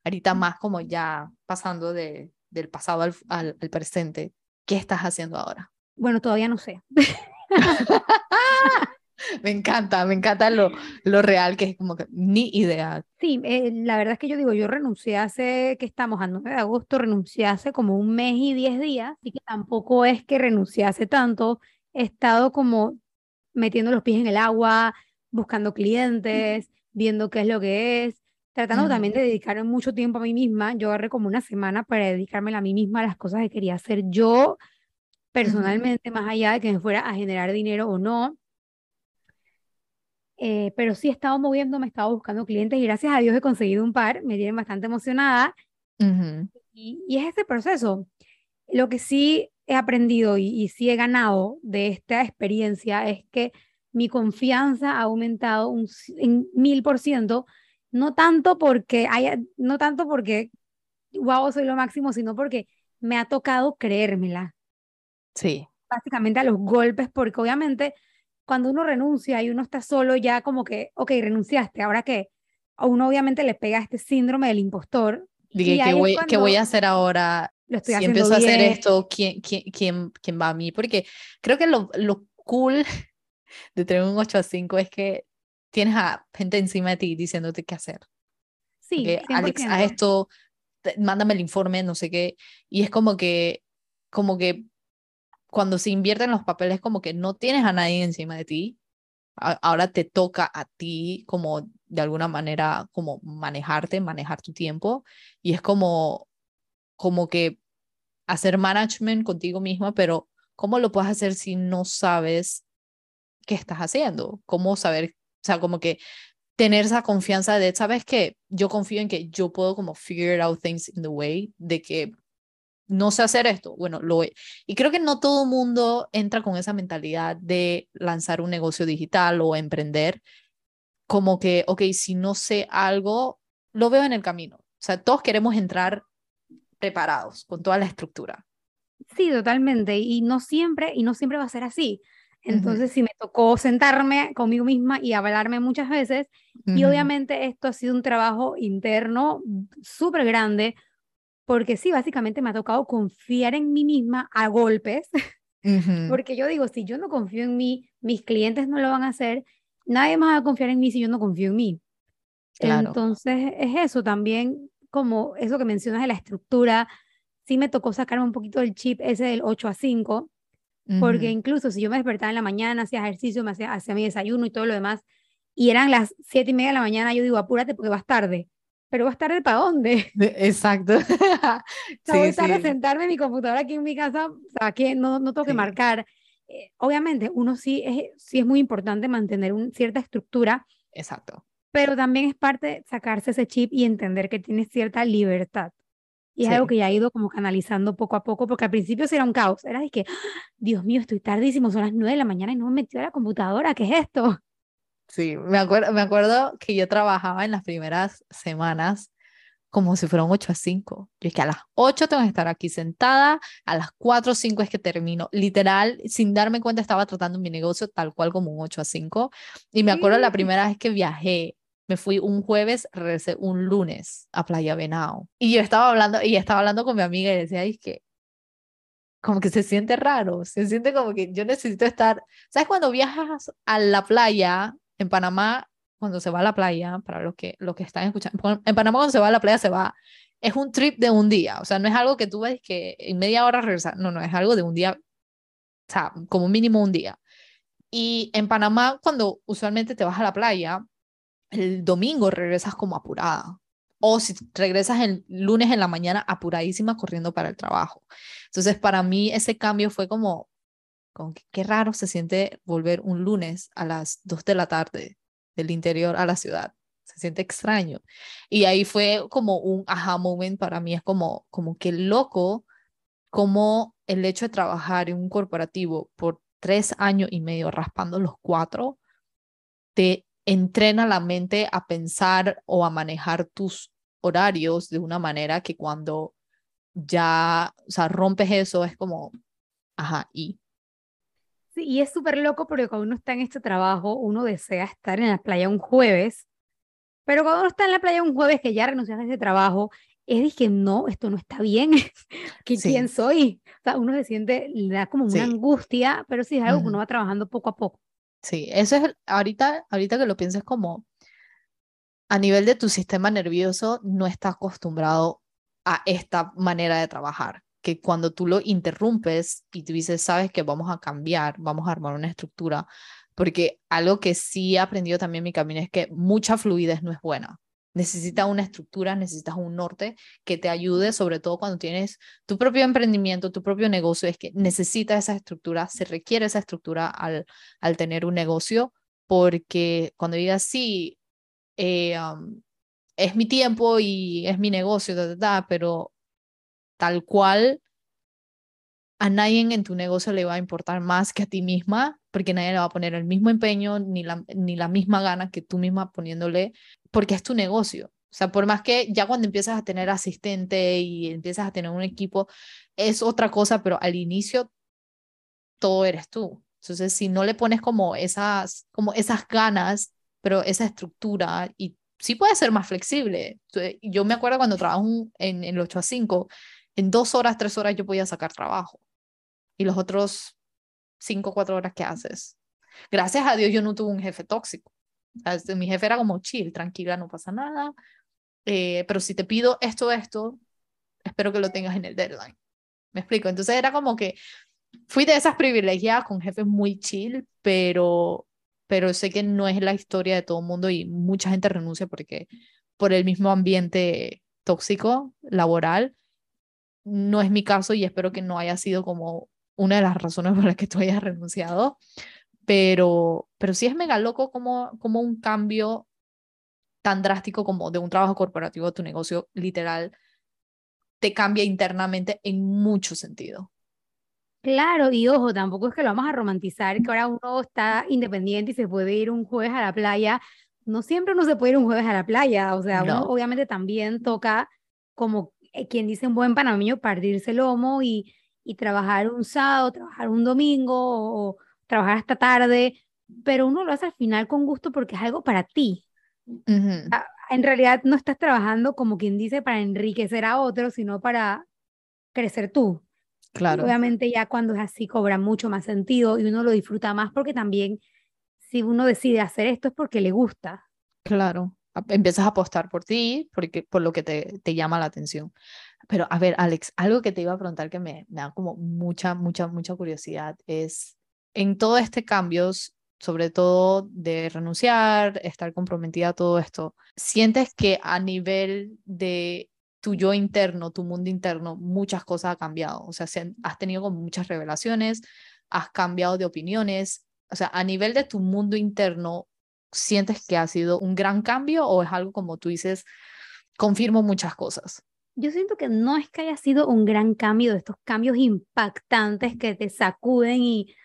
ahorita más como ya pasando de, del pasado al, al, presente, ¿qué estás haciendo ahora? Bueno, todavía no sé. me encanta, me encanta lo, lo real que es como que ni idea. Sí, eh, la verdad es que yo digo, yo renuncié hace, que estamos a 9 de agosto, renuncié hace como un mes y 10 días, así que tampoco es que renuncié hace tanto, he estado como metiendo los pies en el agua, buscando clientes, viendo qué es lo que es, tratando también de dedicarme mucho tiempo a mí misma. Yo agarré como una semana para dedicarme a mí misma a las cosas que quería hacer yo personalmente, más allá de que me fuera a generar dinero o no. Eh, pero sí he estado moviéndome, he estado buscando clientes y gracias a Dios he conseguido un par, me tienen bastante emocionada. y, y, es ese proceso. Lo que sí he aprendido y, y sí he ganado de esta experiencia es que mi confianza ha aumentado un, en mil por ciento, no tanto porque haya, no tanto porque, wow, soy lo máximo, sino porque me ha tocado creérmela. Sí. Básicamente a los golpes, porque obviamente cuando uno renuncia y uno está solo, ya como que, ok, renunciaste, ¿ahora qué? A uno obviamente le pega este síndrome del impostor. Dije, ¿qué voy, ¿qué voy a hacer ahora? Lo estoy si empiezo a hacer esto, ¿quién, quién, quién, quién va a mí? Porque creo que lo, lo cool de tener un 8 a 5 es que tienes a gente encima de ti diciéndote qué hacer. Sí, que, Alex, haz esto, mándame el informe, no sé qué. Y es como que, como que cuando se invierten los papeles, como que no tienes a nadie encima de ti. ahora te toca a ti como de alguna manera como manejarte, manejar tu tiempo. Y es como, como que hacer management contigo misma, pero ¿cómo lo puedes hacer si no sabes qué estás haciendo, cómo saber, o sea, como que tener esa confianza de, ¿sabes qué? Yo confío en que yo puedo como figure out things in the way, de que no sé hacer esto, bueno, lo Y creo que no todo mundo entra con esa mentalidad de lanzar un negocio digital o emprender, como que, ok, si no sé algo, lo veo en el camino. O sea, todos queremos entrar preparados con toda la estructura. Sí, totalmente. Y no siempre, y no siempre va a ser así. Entonces, sí me tocó sentarme conmigo misma y hablarme muchas veces. Y obviamente esto ha sido un trabajo interno súper grande, porque sí, básicamente me ha tocado confiar en mí misma a golpes. Porque yo digo, si yo no confío en mí, mis clientes no lo van a hacer, nadie más va a confiar en mí si yo no confío en mí. Entonces, es eso también, como eso que mencionas de la estructura, sí me tocó sacarme un poquito del chip ese del 8 a 5, porque incluso si yo me despertaba en la mañana, hacía ejercicio, me hacía, hacía mi desayuno y todo lo demás, y eran las siete y media de la mañana, yo digo, apúrate porque vas tarde. Pero vas tarde para dónde? Exacto. sí, voy tarde a sentarme en mi computadora aquí en mi casa, o sea, que no, no tengo que marcar. Eh, obviamente, uno sí es, sí es muy importante mantener una cierta estructura. Exacto. Pero también es parte sacarse ese chip y entender que tienes cierta libertad. Y es algo que ya he ido como canalizando poco a poco, porque al principio sí era un caos. Era de que. Dios mío, estoy tardísimo, son las nueve de la mañana y no me metí a la computadora, ¿qué es esto? Sí, me acuerdo, me acuerdo que yo trabajaba en las primeras semanas como si fueran 8 a 5. Yo es que a las 8 tengo que estar aquí sentada, a las 4 o 5 es que termino. Literal, sin darme cuenta, estaba tratando mi negocio tal cual como un 8 a 5. Y me acuerdo la primera vez que viajé, me fui un jueves, regresé un lunes a Playa Venao. Y yo estaba hablando, y estaba hablando con mi amiga y decía, es que como que se siente raro, se siente como que yo necesito estar, ¿sabes cuando viajas a la playa en Panamá, cuando se va a la playa, para los que, los que están escuchando, en Panamá cuando se va a la playa se va, es un trip de un día, o sea, no es algo que tú ves que en media hora regresar, no, no, es algo de un día, o sea, como mínimo un día. Y en Panamá, cuando usualmente te vas a la playa, el domingo regresas como apurada. O si regresas el lunes en la mañana apuradísima corriendo para el trabajo. Entonces, para mí ese cambio fue como, como que, qué raro se siente volver un lunes a las 2 de la tarde del interior a la ciudad. Se siente extraño. Y ahí fue como un aha moment para mí. Es como, como que loco, como el hecho de trabajar en un corporativo por tres años y medio, raspando los cuatro, te entrena la mente a pensar o a manejar tus horarios de una manera que cuando ya, o sea, rompes eso, es como, ajá, y Sí, y es súper loco porque cuando uno está en este trabajo, uno desea estar en la playa un jueves, pero cuando uno está en la playa un jueves que ya renunciaste a ese trabajo, es de que no, esto no está bien, que quién soy. O sea, uno se siente, le da como una angustia, pero sí es algo que uno va trabajando poco a poco. Sí, eso es, ahorita, ahorita que lo piensas como a nivel de tu sistema nervioso, no está acostumbrado a esta manera de trabajar que cuando tú lo interrumpes y tú dices, sabes que vamos a cambiar, vamos a armar una estructura, porque algo que sí he aprendido también en mi camino es que mucha fluidez no es buena. Necesitas una estructura, necesitas un norte que te ayude, sobre todo cuando tienes tu propio emprendimiento, tu propio negocio, es que necesitas esa estructura, se requiere esa estructura al, al tener un negocio, porque cuando digas, sí, eh, es mi tiempo y es mi negocio, pero tal cual, a nadie en tu negocio le va a importar más que a ti misma, porque nadie le va a poner el mismo empeño ni la, ni la misma gana que tú misma poniéndole, porque es tu negocio. O sea, por más que ya cuando empiezas a tener asistente y empiezas a tener un equipo, es otra cosa, pero al inicio todo eres tú. Entonces, si no le pones como esas, como esas ganas, pero esa estructura, y sí puede ser más flexible. Yo me acuerdo cuando trabajo en, en el 8 a 5, en dos horas, tres horas yo podía sacar trabajo. Y los otros cinco, cuatro horas que haces. Gracias a Dios yo no tuve un jefe tóxico. Mi jefe era como chill, tranquila, no pasa nada. Eh, pero si te pido esto, esto, espero que lo tengas en el deadline. ¿Me explico? Entonces era como que fui de esas privilegiadas con jefes muy chill, pero, pero sé que no es la historia de todo el mundo y mucha gente renuncia porque por el mismo ambiente tóxico laboral no es mi caso y espero que no haya sido como una de las razones por las que tú hayas renunciado, pero, pero sí es mega loco como, como un cambio tan drástico como de un trabajo corporativo a tu negocio literal te cambia internamente en mucho sentido. Claro, y ojo, tampoco es que lo vamos a romantizar, que ahora uno está independiente y se puede ir un jueves a la playa. No siempre uno se puede ir un jueves a la playa, o sea, uno obviamente también toca como eh, quien dice un buen panameño, partirse el lomo y, y trabajar un sábado, trabajar un domingo o, trabajar hasta tarde, pero uno lo hace al final con gusto porque es algo para ti. En realidad no estás trabajando como quien dice para enriquecer a otros, sino para crecer tú. Claro. obviamente ya cuando es así cobra mucho más sentido y uno lo disfruta más porque también si uno decide hacer esto es porque le gusta. Claro empiezas a apostar por ti, porque, por lo que te, te llama la atención. Pero a ver, Alex, algo que te iba a preguntar que me, me da como mucha, mucha, mucha curiosidad es, en todo este cambios, sobre todo de renunciar, estar comprometida a todo esto, ¿sientes que a nivel de tu yo interno, tu mundo interno, muchas cosas han cambiado? O sea, has tenido como muchas revelaciones, has cambiado de opiniones, o sea, a nivel de tu mundo interno, ¿sientes que ha sido un gran cambio o es algo como tú dices, confirmo muchas cosas? Yo siento que no es que haya sido un gran cambio de estos cambios impactantes que te sacuden y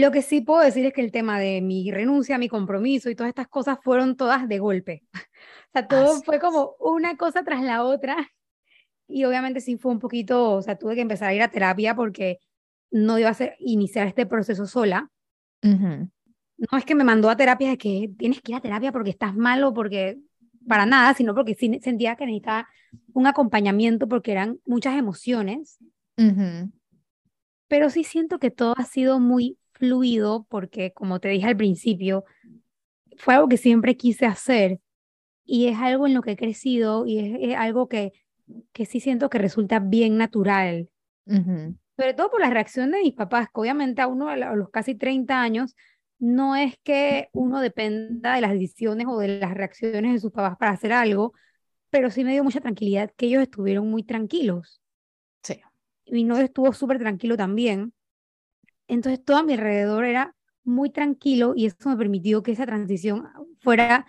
lo que sí puedo decir es que el tema de mi renuncia, mi compromiso y todas estas cosas fueron todas de golpe. O sea, todo fue como una cosa tras la otra y obviamente sí fue un poquito, o sea, tuve que empezar a ir a terapia porque no iba a ser, iniciar este proceso sola. No es que me mandó a terapia de que tienes que ir a terapia porque estás malo, porque para nada, sino porque sí sentía que necesitaba un acompañamiento porque eran muchas emociones. Pero sí siento que todo ha sido muy fluido porque, como te dije al principio, fue algo que siempre quise hacer y es algo en lo que he crecido y es, algo que, que sí siento que resulta bien natural sobre todo por la reacción de mis papás, que obviamente a uno a los casi 30 años no es que uno dependa de las decisiones o de las reacciones de sus papás para hacer algo, pero sí me dio mucha tranquilidad que ellos estuvieron muy tranquilos. Sí. Mi novio estuvo súper tranquilo también. Entonces todo a mi alrededor era muy tranquilo y eso me permitió que esa transición fuera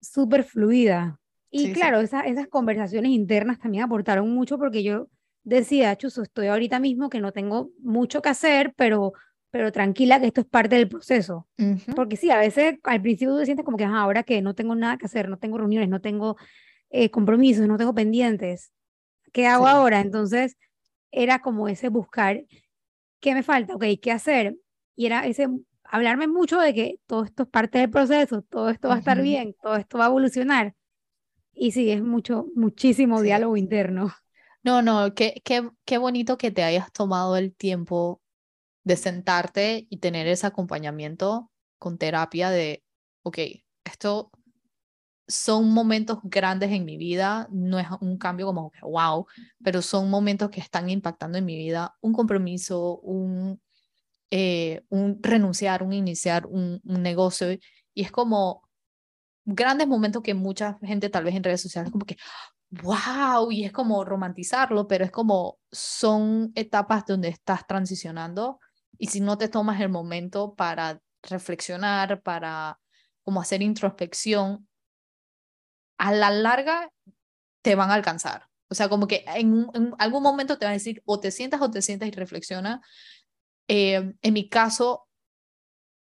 súper fluida. Y claro, esas conversaciones internas también aportaron mucho porque yo decía, Chuso, estoy ahorita mismo que no tengo mucho que hacer, pero, pero tranquila que esto es parte del proceso. Porque sí, a veces al principio tú te sientes como que ahora que no tengo nada que hacer, no tengo reuniones, no tengo eh, compromisos, no tengo pendientes, ¿qué hago ahora? Entonces era como ese buscar, ¿qué me falta? Ok, ¿qué hacer? Y era ese hablarme mucho de que todo esto es parte del proceso, todo esto va a estar bien, todo esto va a evolucionar. Y sí, es mucho, muchísimo diálogo interno. No, no, qué, qué, qué bonito que te hayas tomado el tiempo de sentarte y tener ese acompañamiento con terapia de, ok, esto son momentos grandes en mi vida, no es un cambio como wow, pero son momentos que están impactando en mi vida, un compromiso, un, eh, un renunciar, un iniciar un, un negocio, y es como grandes momentos que mucha gente tal vez en redes sociales como que, wow, y es como romantizarlo, pero es como son etapas donde estás transicionando y si no te tomas el momento para reflexionar, para como hacer introspección, a la larga te van a alcanzar. O sea, como que en, algún momento te van a decir o te sientas o te sientas y reflexiona. Eh, en mi caso,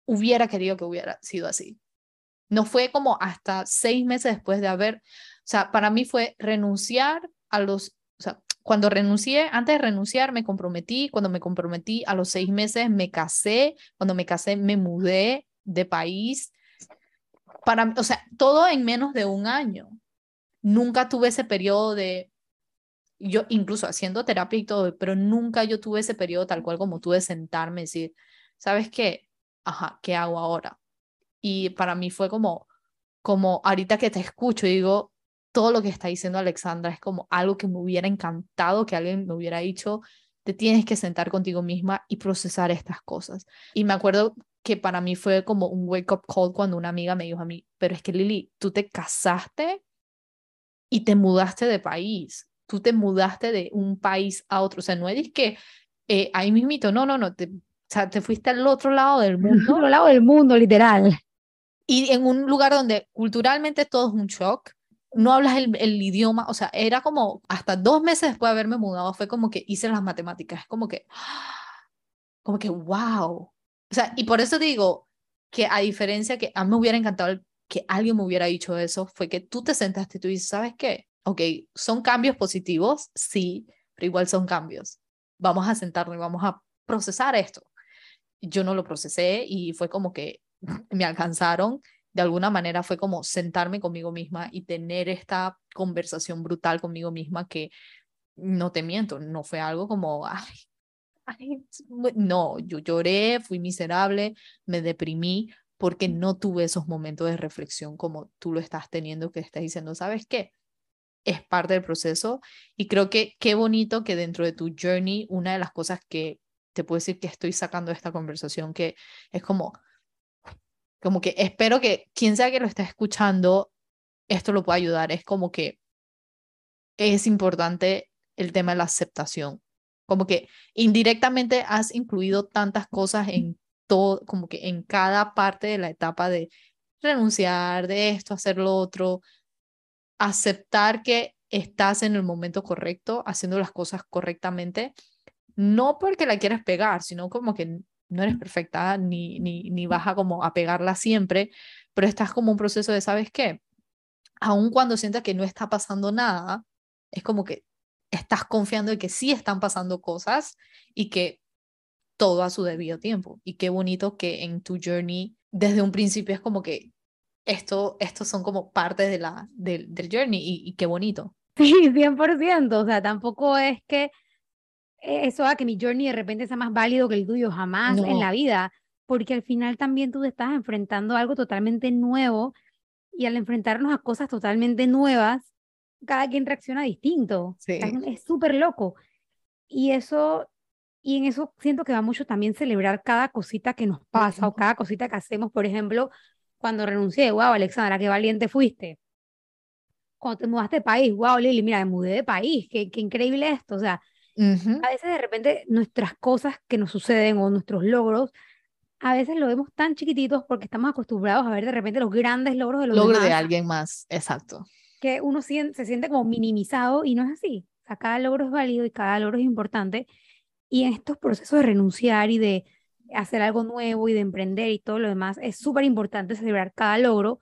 hubiera querido que hubiera sido así. No fue como hasta seis meses después de haber o sea, para mí fue renunciar a los, o sea, cuando renuncié, antes de renunciar me comprometí, cuando me comprometí a los seis meses me casé, cuando me casé me mudé de país, para, o sea, todo en menos de un año. Nunca tuve ese periodo de, yo incluso haciendo terapia y todo, pero nunca yo tuve ese periodo tal cual como tuve sentarme y decir, ¿sabes qué? Ajá, ¿qué hago ahora? Y para mí fue como, como ahorita que te escucho, digo, todo lo que está diciendo Alexandra es como algo que me hubiera encantado que alguien me hubiera dicho, te tienes que sentar contigo misma y procesar estas cosas. Y me acuerdo que para mí fue como un wake up call cuando una amiga me dijo a mí, pero es que Lili, tú te casaste y te mudaste de país, tú te mudaste de un país a otro, o sea, no es que eh, ahí mismito, no, no, no, te, o sea, te fuiste al otro lado del mundo. Al otro lado del mundo, literal. Y en un lugar donde culturalmente todo es un shock, no hablas el, el, idioma, o sea, era como hasta dos meses después de haberme mudado, fue como que hice las matemáticas, es como que, como que, wow. O sea, y por eso digo que a diferencia que a mí me hubiera encantado que alguien me hubiera dicho eso, fue que tú te sentaste y tú dices, ¿sabes qué? Ok, son cambios positivos, sí, pero igual son cambios. Vamos a sentarnos y vamos a procesar esto. Yo no lo procesé y fue como que me alcanzaron de alguna manera fue como sentarme conmigo misma y tener esta conversación brutal conmigo misma que no te miento, no fue algo como, ay, no, yo lloré, fui miserable, me deprimí porque no tuve esos momentos de reflexión como tú lo estás teniendo, que estás diciendo, ¿sabes qué? es parte del proceso y creo que qué bonito que dentro de tu journey, una de las cosas que te puedo decir que estoy sacando de esta conversación, que es como, como que espero que quien sea que lo esté escuchando, esto lo pueda ayudar, es como que es importante el tema de la aceptación, como que indirectamente has incluido tantas cosas en todo, como que en cada parte de la etapa de renunciar, de esto, hacer lo otro, aceptar que estás en el momento correcto, haciendo las cosas correctamente, no porque la quieras pegar, sino como que no eres perfecta ni, ni, ni vas a como a pegarla siempre, pero estás como un proceso de, ¿sabes qué? Aun cuando sientas que no está pasando nada, es como que estás confiando en que sí están pasando cosas y que todo a su debido tiempo. Y qué bonito que en tu journey, desde un principio es como que esto, estos son como parte de la, del, del journey y, qué bonito. Sí, 100%, o sea, tampoco es que eso haga que mi journey de repente sea más válido que el tuyo, jamás en la vida, porque al final también tú te estás enfrentando a algo totalmente nuevo y al enfrentarnos a cosas totalmente nuevas, cada quien reacciona distinto. Sí. Es súper loco. Y eso y en eso siento que va mucho también celebrar cada cosita que nos pasa o cada cosita que hacemos. Por ejemplo, cuando renuncié, wow, Alexandra, qué valiente fuiste. Cuando te mudaste de país, wow, Lili, mira, me mudé de país, qué, qué increíble esto. O sea, a veces de repente nuestras cosas que nos suceden o nuestros logros, a veces lo vemos tan chiquititos porque estamos acostumbrados a ver de repente los grandes logros de los Logro de alguien más, exacto. Que uno se siente como minimizado y no es así. O sea, cada logro es válido y cada logro es importante. Y en estos procesos de renunciar y de hacer algo nuevo y de emprender y todo lo demás, es súper importante celebrar cada logro,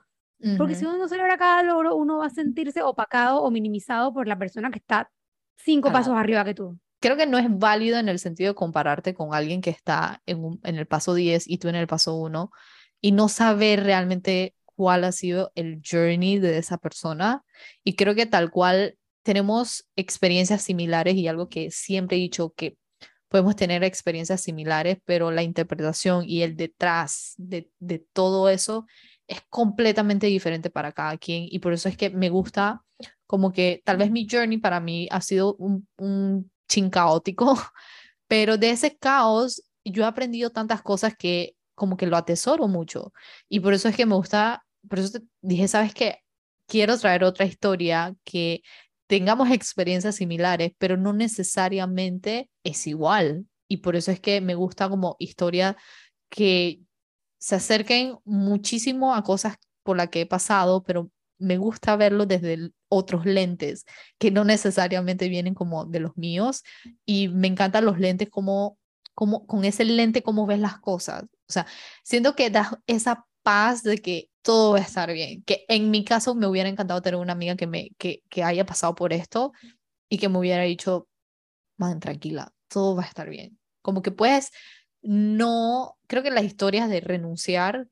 porque si uno no celebra cada logro, uno va a sentirse opacado o minimizado por la persona que está cinco pasos arriba que tú. Creo que no es válido en el sentido de compararte con alguien que está en, en el paso 10 y tú en el paso 1 y no saber realmente cuál ha sido el journey de esa persona. Y creo que tal cual tenemos experiencias similares y algo que siempre he dicho que podemos tener experiencias similares, pero la interpretación y el detrás de, de todo eso es completamente diferente para cada quien y por eso es que me gusta como que tal vez mi journey para mí ha sido un, un chin caótico, pero de ese caos yo he aprendido tantas cosas que como que lo atesoro mucho y por eso es que me gusta, por eso dije, sabes que quiero traer otra historia que tengamos experiencias similares, pero no necesariamente es igual. Y por eso es que me gusta como historia que se acerquen muchísimo a cosas por las que he pasado, pero me gusta verlo desde otros lentes que no necesariamente vienen como de los míos. Y me encantan los lentes como, como con ese lente, cómo ves las cosas. O sea, siento que da esa paz de que todo va a estar bien. Que en mi caso me hubiera encantado tener una amiga que, me, que, que haya pasado por esto y que me hubiera dicho, man, tranquila, todo va a estar bien. Como que puedes, no, creo que las historias de renunciar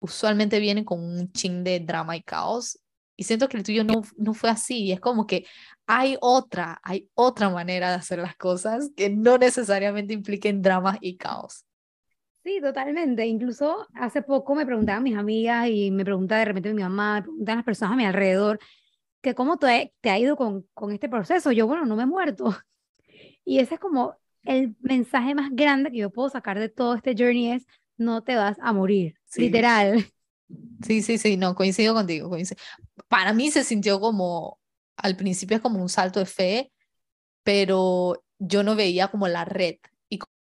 usualmente vienen con un ching de drama y caos. Y siento que el tuyo no, no fue así. Es como que hay otra, hay otra manera de hacer las cosas que no necesariamente impliquen dramas y caos. Sí, totalmente. Incluso hace poco me preguntaban mis amigas y me pregunta de repente mi mamá, me preguntan las personas a mi alrededor, que cómo te, te ha ido con, con este proceso. Yo, bueno, no me he muerto. Y ese es como el mensaje más grande que yo puedo sacar de todo este journey es, no te vas a morir, literal. Sí, sí, sí, no, coincido contigo. Coincido. Para mí se sintió como, al principio es como un salto de fe, pero yo no veía como la red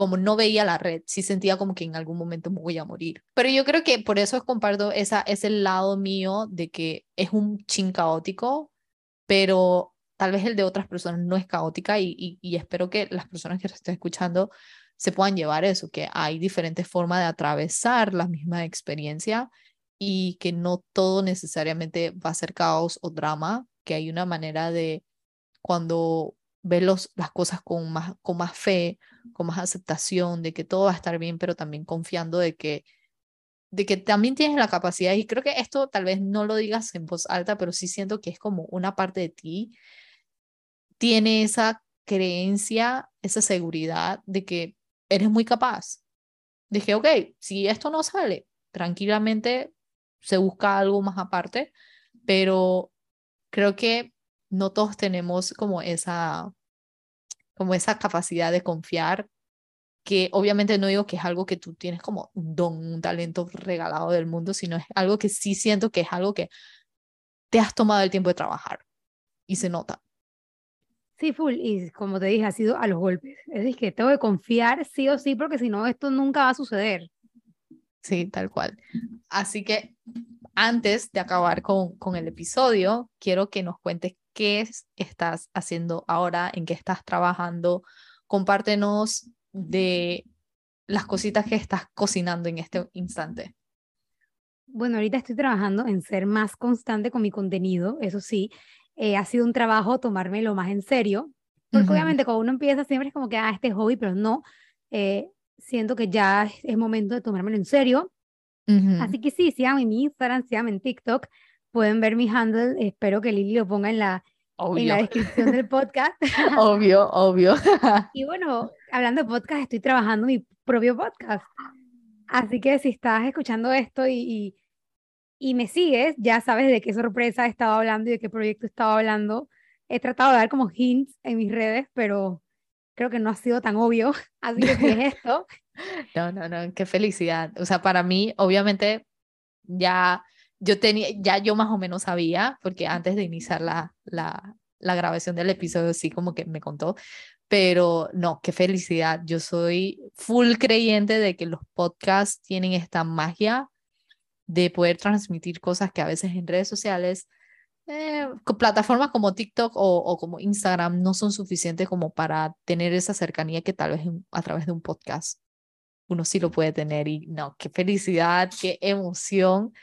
como no veía la red, sí sentía como que en algún momento me voy a morir. Pero yo creo que por eso comparto esa, ese lado mío de que es un chin caótico, pero tal vez el de otras personas no es caótica y, espero que las personas que estén escuchando se puedan llevar eso, que hay diferentes formas de atravesar la misma experiencia y que no todo necesariamente va a ser caos o drama, que hay una manera de cuando ver las cosas con más, con más fe, con más aceptación de que todo va a estar bien, pero también confiando de que, de que también tienes la capacidad. Y creo que esto tal vez no lo digas en voz alta, pero sí siento que es como una parte de ti. Tiene esa creencia, esa seguridad de que eres muy capaz. Que, ok, si esto no sale, tranquilamente se busca algo más aparte, pero creo que no todos tenemos como esa, como esa capacidad de confiar, que obviamente no digo que es algo que tú tienes como un don, un talento regalado del mundo, sino es algo que sí siento que es algo que te has tomado el tiempo de trabajar y se nota. Sí, full. Y como te dije, ha sido a los golpes. Es decir, que tengo que confiar sí o sí, porque si no, esto nunca va a suceder. Sí, tal cual. Así que antes de acabar con, con el episodio, quiero que nos cuentes qué estás haciendo ahora, en qué estás trabajando. Compártenos de las cositas que estás cocinando en este instante. Bueno, ahorita estoy trabajando en ser más constante con mi contenido, eso sí, eh, ha sido un trabajo tomármelo más en serio, porque obviamente cuando uno empieza siempre es como que, ah, este es hobby, pero no, eh, siento que ya es, momento de tomármelo en serio. Así que sí, síganme en mi Instagram, síganme en TikTok, pueden ver mi handle, espero que Lili lo ponga en la, en la descripción del podcast. obvio, obvio. y bueno, hablando de podcast, estoy trabajando mi propio podcast. Así que si estás escuchando esto y, y, me sigues, ya sabes de qué sorpresa he estado hablando y de qué proyecto he estado hablando. He tratado de dar como hints en mis redes, pero creo que no ha sido tan obvio. Así que ¿qué es esto? No, no, no, qué felicidad. O sea, para mí, obviamente, ya yo tenía, ya yo más o menos sabía, porque antes de iniciar la, la, la grabación del episodio, sí como que me contó, pero no, qué felicidad. Yo soy full creyente de que los podcasts tienen esta magia de poder transmitir cosas que a veces en redes sociales, eh, plataformas como TikTok o, o, como Instagram no son suficientes como para tener esa cercanía que tal vez a través de un podcast uno sí lo puede tener. Y no, qué felicidad, qué emoción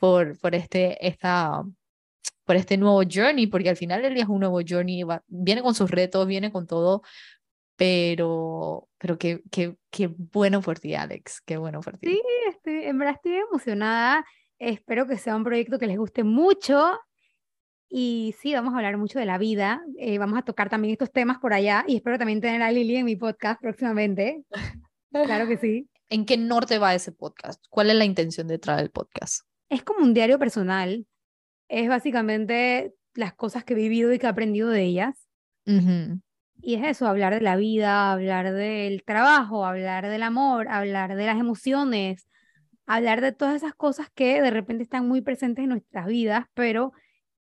por, por, este, esta, por este nuevo journey, porque al final el día es un nuevo journey, viene con sus retos, viene con todo, pero, pero qué, qué, qué bueno por ti, Alex, qué bueno por ti. Sí, estoy, en verdad estoy emocionada, espero que sea un proyecto que les guste mucho. Y sí, vamos a hablar mucho de la vida, eh, vamos a tocar también estos temas por allá y espero también tener a Lili en mi podcast próximamente. Claro que sí. ¿En qué norte va ese podcast? ¿Cuál es la intención detrás del podcast? Es como un diario personal. Es básicamente las cosas que he vivido y que he aprendido de ellas. Y es eso, hablar de la vida, hablar del trabajo, hablar del amor, hablar de las emociones, hablar de todas esas cosas que de repente están muy presentes en nuestras vidas, pero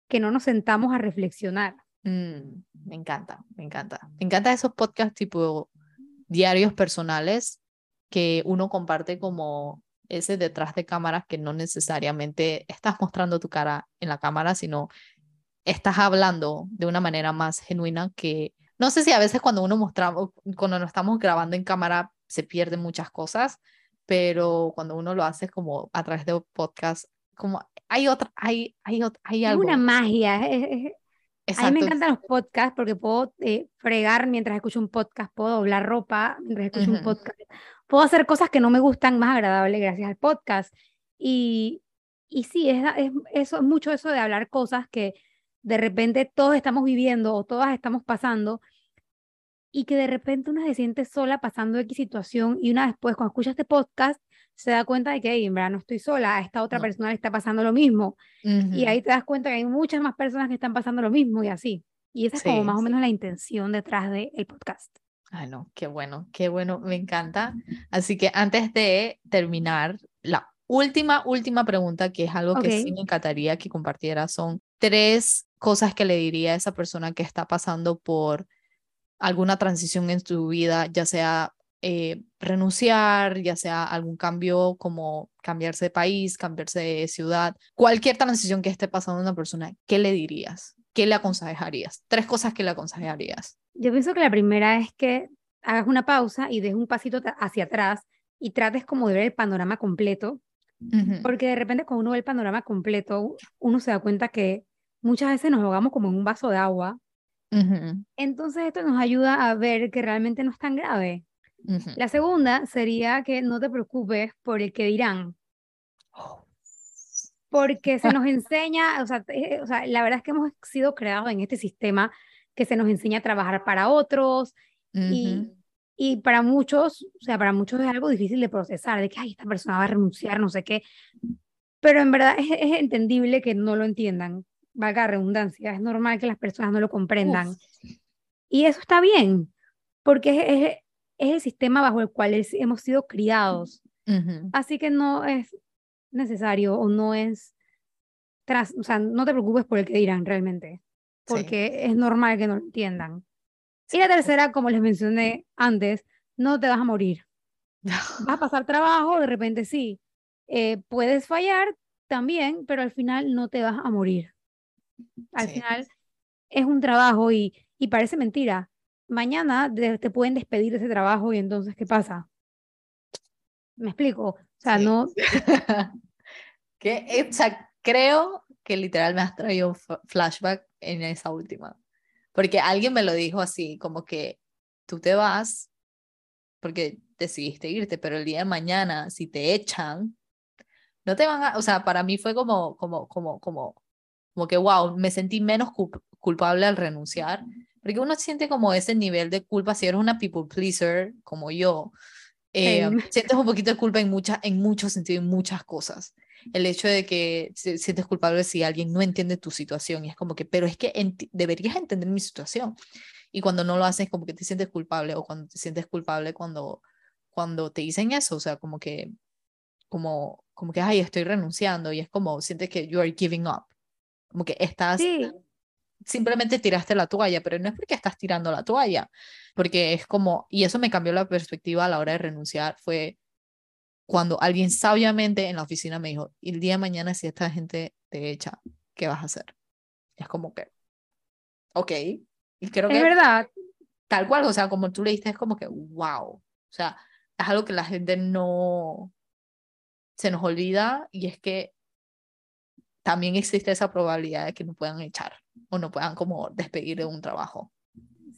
que no nos sentamos a reflexionar. Mm, me encanta, me encanta. Me encanta esos podcasts tipo diarios personales que uno comparte como ese detrás de cámaras que no necesariamente estás mostrando tu cara en la cámara, sino estás hablando de una manera más genuina que no sé si a veces cuando uno mostramos, cuando nos estamos grabando en cámara se pierden muchas cosas, pero cuando uno lo hace como a través de podcast, como hay otra, hay, hay, hay algo. una magia, es, a mí me encantan los podcasts porque puedo eh, fregar mientras escucho un podcast, puedo doblar ropa mientras escucho un podcast, puedo hacer cosas que no me gustan más agradables gracias al podcast. Y, y sí, es, es, eso, es mucho eso de hablar cosas que de repente todos estamos viviendo o todas estamos pasando y que de repente una se siente sola pasando X situación y una después cuando escucha este podcast se da cuenta de que, en verdad, no estoy sola, a esta otra persona le está pasando lo mismo. Y ahí te das cuenta que hay muchas más personas que están pasando lo mismo y así. Y esa es como más o menos la intención detrás del podcast. Ay, no, qué bueno, qué bueno, me encanta. Así que antes de terminar, la última, última pregunta, que es algo que sí me encantaría que compartiera, son tres cosas que le diría a esa persona que está pasando por alguna transición en su vida, ya sea eh, renunciar, ya sea algún cambio como cambiarse de país, cambiarse de ciudad, cualquier transición que esté pasando una persona, ¿qué le dirías? ¿Qué le aconsejarías? Tres cosas que le aconsejarías. Yo pienso que la primera es que hagas una pausa y des un pasito hacia atrás y trates como de ver el panorama completo, porque de repente cuando uno ve el panorama completo, uno se da cuenta que muchas veces nos ahogamos como en un vaso de agua. Entonces esto nos ayuda a ver que realmente no es tan grave. La segunda sería que no te preocupes por el que dirán. Porque se nos enseña, o sea, o sea, la verdad es que hemos sido creados en este sistema que se nos enseña a trabajar para otros y, y para muchos, o sea, para muchos es algo difícil de procesar, de que, ay, esta persona va a renunciar, no sé qué. Pero en verdad es, es entendible que no lo entiendan. valga redundancia, es normal que las personas no lo comprendan. Y eso está bien, porque es, es, el sistema bajo el cual hemos sido criados. Así que no es necesario o no es, tras, o sea, no te preocupes por el que dirán realmente, porque es normal que no lo entiendan. Y la tercera, como les mencioné antes, no te vas a morir. Vas a pasar trabajo, de repente sí. Eh, puedes fallar también, pero al final no te vas a morir. Al final es un trabajo y, y parece mentira. Mañana te, pueden despedir de ese trabajo y entonces, ¿qué pasa? ¿Me explico? O sea, no... que, o sea, creo que literal me has traído un flashback en esa última. Porque alguien me lo dijo así, como que tú te vas porque decidiste irte, pero el día de mañana, si te echan, no te van a, o sea, para mí fue como, como, como, como, como que, wow, me sentí menos culpable al renunciar, porque uno siente como ese nivel de culpa, si eres una people pleaser como yo, eh, sientes un poquito de culpa en, muchas en muchos sentidos, en muchas cosas. El hecho de que sientes culpable si alguien no entiende tu situación y es como que, pero es que deberías entender mi situación. Y cuando no lo haces, como que te sientes culpable o cuando te sientes culpable cuando, cuando te dicen eso, o sea, como que, como, como que, ay, estoy renunciando y es como, sientes que you are giving up. Como que estás, simplemente tiraste la toalla, pero no es porque estás tirando la toalla, porque es como, y eso me cambió la perspectiva a la hora de renunciar, fue cuando alguien sabiamente en la oficina me dijo, el día de mañana si esta gente te echa, ¿qué vas a hacer? es como que, ok, y creo que... Es verdad. Tal cual, o sea, como tú le diste, es como que, wow, o sea, es algo que la gente no se nos olvida y es que también existe esa probabilidad de que no puedan echar o no puedan como despedir de un trabajo.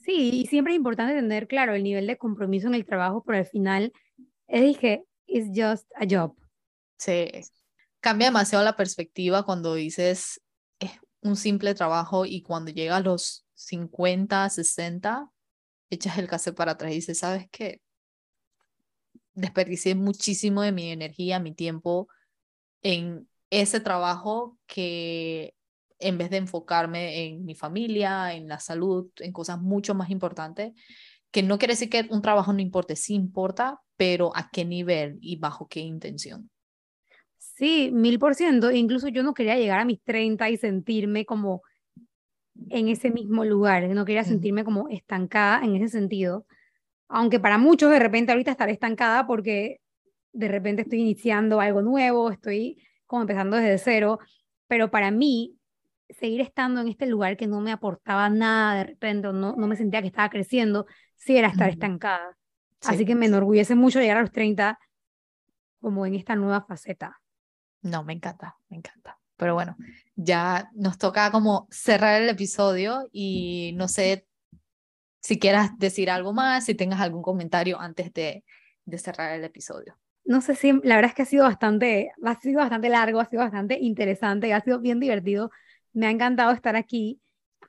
Sí, y siempre es importante tener claro el nivel de compromiso en el trabajo, pero al final es que it's just a job. Sí, cambia demasiado la perspectiva cuando dices es un simple trabajo y cuando llega a los 50, 60, echas el cassette para atrás y dices, ¿sabes qué? Desperdicié muchísimo de mi energía, mi tiempo en ese trabajo que en vez de enfocarme en mi familia, en la salud, en cosas mucho más importantes, que no quiere decir que un trabajo no importe, sí importa, pero a qué nivel y bajo qué intención. Sí, mil por ciento. Incluso yo no quería llegar a mis 30 y sentirme como en ese mismo lugar, no quería sentirme como estancada en ese sentido. Aunque para muchos de repente ahorita estaré estancada porque de repente estoy iniciando algo nuevo, estoy como empezando desde cero, pero para mí seguir estando en este lugar que no me aportaba nada de repente, no, no me sentía que estaba creciendo, sí era estar estancada. Así que me enorgullece mucho llegar a los 30 como en esta nueva faceta. No, me encanta, me encanta. Pero bueno, ya nos toca como cerrar el episodio y no sé si quieras decir algo más, si tengas algún comentario antes de, de cerrar el episodio. No sé si, la verdad es que ha sido bastante, ha sido bastante largo, ha sido bastante interesante, ha sido bien divertido. Me ha encantado estar aquí.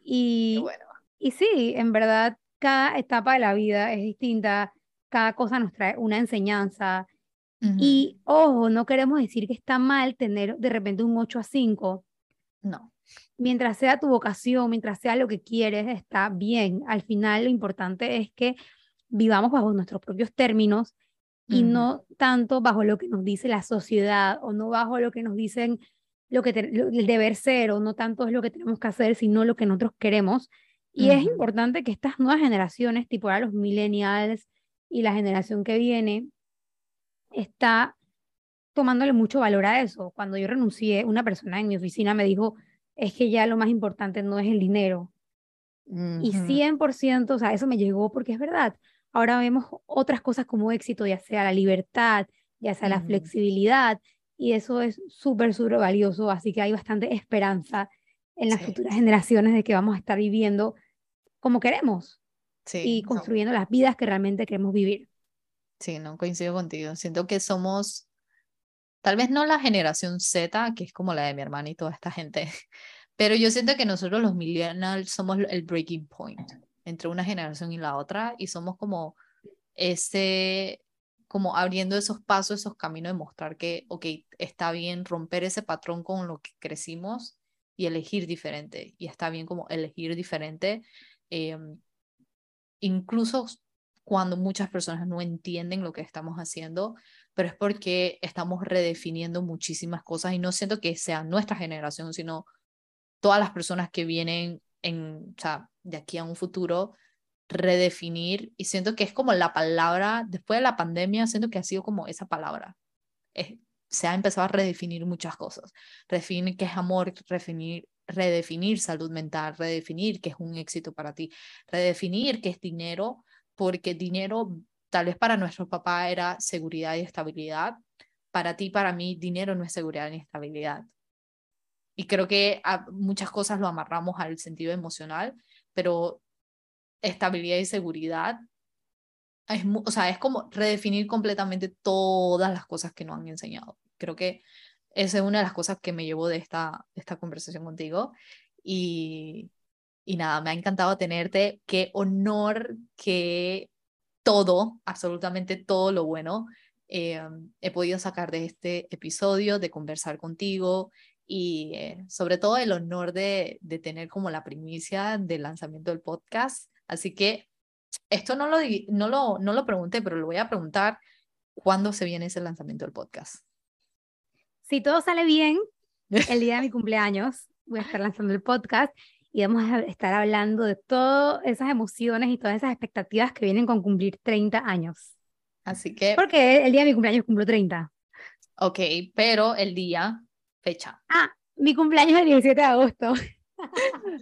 Y, bueno. y sí, en verdad, cada etapa de la vida es distinta cada cosa nos trae una enseñanza. Y ojo, no queremos decir que está mal tener de repente un 8 a 5. No. Mientras sea tu vocación, mientras sea lo que quieres, está bien. Al final lo importante es que vivamos bajo nuestros propios términos y no tanto bajo lo que nos dice la sociedad o no bajo lo que nos dicen lo que el deber ser o no tanto es lo que tenemos que hacer, sino lo que nosotros queremos. Y es importante que estas nuevas generaciones, tipo ahora los millennials, y la generación que viene está tomándole mucho valor a eso. Cuando yo renuncié, una persona en mi oficina me dijo, es que ya lo más importante no es el dinero. Y 100%, o sea, eso me llegó porque es verdad. Ahora vemos otras cosas como éxito, ya sea la libertad, ya sea la flexibilidad, y eso es súper, súper valioso. Así que hay bastante esperanza en las futuras generaciones de que vamos a estar viviendo como queremos y construyendo las vidas que realmente queremos vivir. Sí, no coincido contigo. Siento que somos, tal vez no la generación Z, que es como la de mi hermana y toda esta gente, pero yo siento que nosotros los millennials somos el breaking point entre una generación y la otra y somos como ese, como abriendo esos pasos, esos caminos de mostrar que, ok, está bien romper ese patrón con lo que crecimos y elegir diferente. Y está bien como elegir diferente, em, incluso cuando muchas personas no entienden lo que estamos haciendo, pero es porque estamos redefiniendo muchísimas cosas y no siento que sea nuestra generación, sino todas las personas que vienen en, o sea, de aquí a un futuro, redefinir y siento que es como la palabra, después de la pandemia, siento que ha sido como esa palabra. se ha empezado a redefinir muchas cosas. Redefinir qué es amor, redefinir, redefinir salud mental, redefinir qué es un éxito para ti, redefinir qué es dinero, porque dinero tal vez para nuestro papá era seguridad y estabilidad. Para ti, para mí, dinero no es seguridad ni estabilidad. Y creo que muchas cosas lo amarramos al sentido emocional, pero estabilidad y seguridad es, o sea, es como redefinir completamente todas las cosas que nos han enseñado. Creo que esa es una de las cosas que me llevo de esta, esta conversación contigo. Y, y nada, me ha encantado tenerte. Qué honor que todo, absolutamente todo lo bueno, eh, he podido sacar de este episodio, de conversar contigo y eh, sobre todo el honor de, de tener como la primicia del lanzamiento del podcast. Así que esto no lo, no, lo, no lo pregunté, pero lo voy a preguntar, ¿cuándo se viene ese lanzamiento del podcast? Si todo sale bien, el día de mi cumpleaños voy a estar lanzando el podcast y vamos a estar hablando de todas esas emociones y todas esas expectativas que vienen con cumplir 30 años. Así que... Porque el día de mi cumpleaños cumplo 30. Ok, pero el día, fecha. Ah, mi cumpleaños es el 17 de agosto.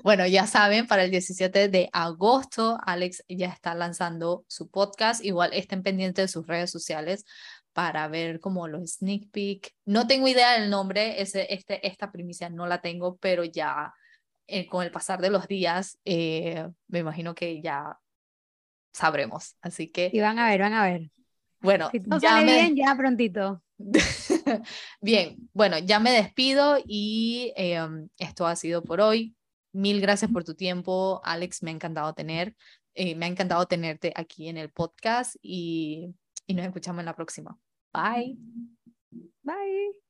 Bueno, ya saben, para el 17 de agosto, Alex ya está lanzando su podcast. Igual estén pendientes de sus redes sociales para ver como los sneak peek. No tengo idea del nombre, ese, este, esta primicia no la tengo, pero ya eh, con el pasar de los días, eh, me imagino que ya sabremos. Así que... Y van a ver, van a ver. Bueno, ya me... bien, ya prontito. Bien, bueno, ya me despido y em, esto ha sido por hoy. Mil gracias por tu tiempo, Alex, me ha encantado tener, eh, me ha encantado tenerte aquí en el podcast y, y nos escuchamos en la próxima. Bye. Bye.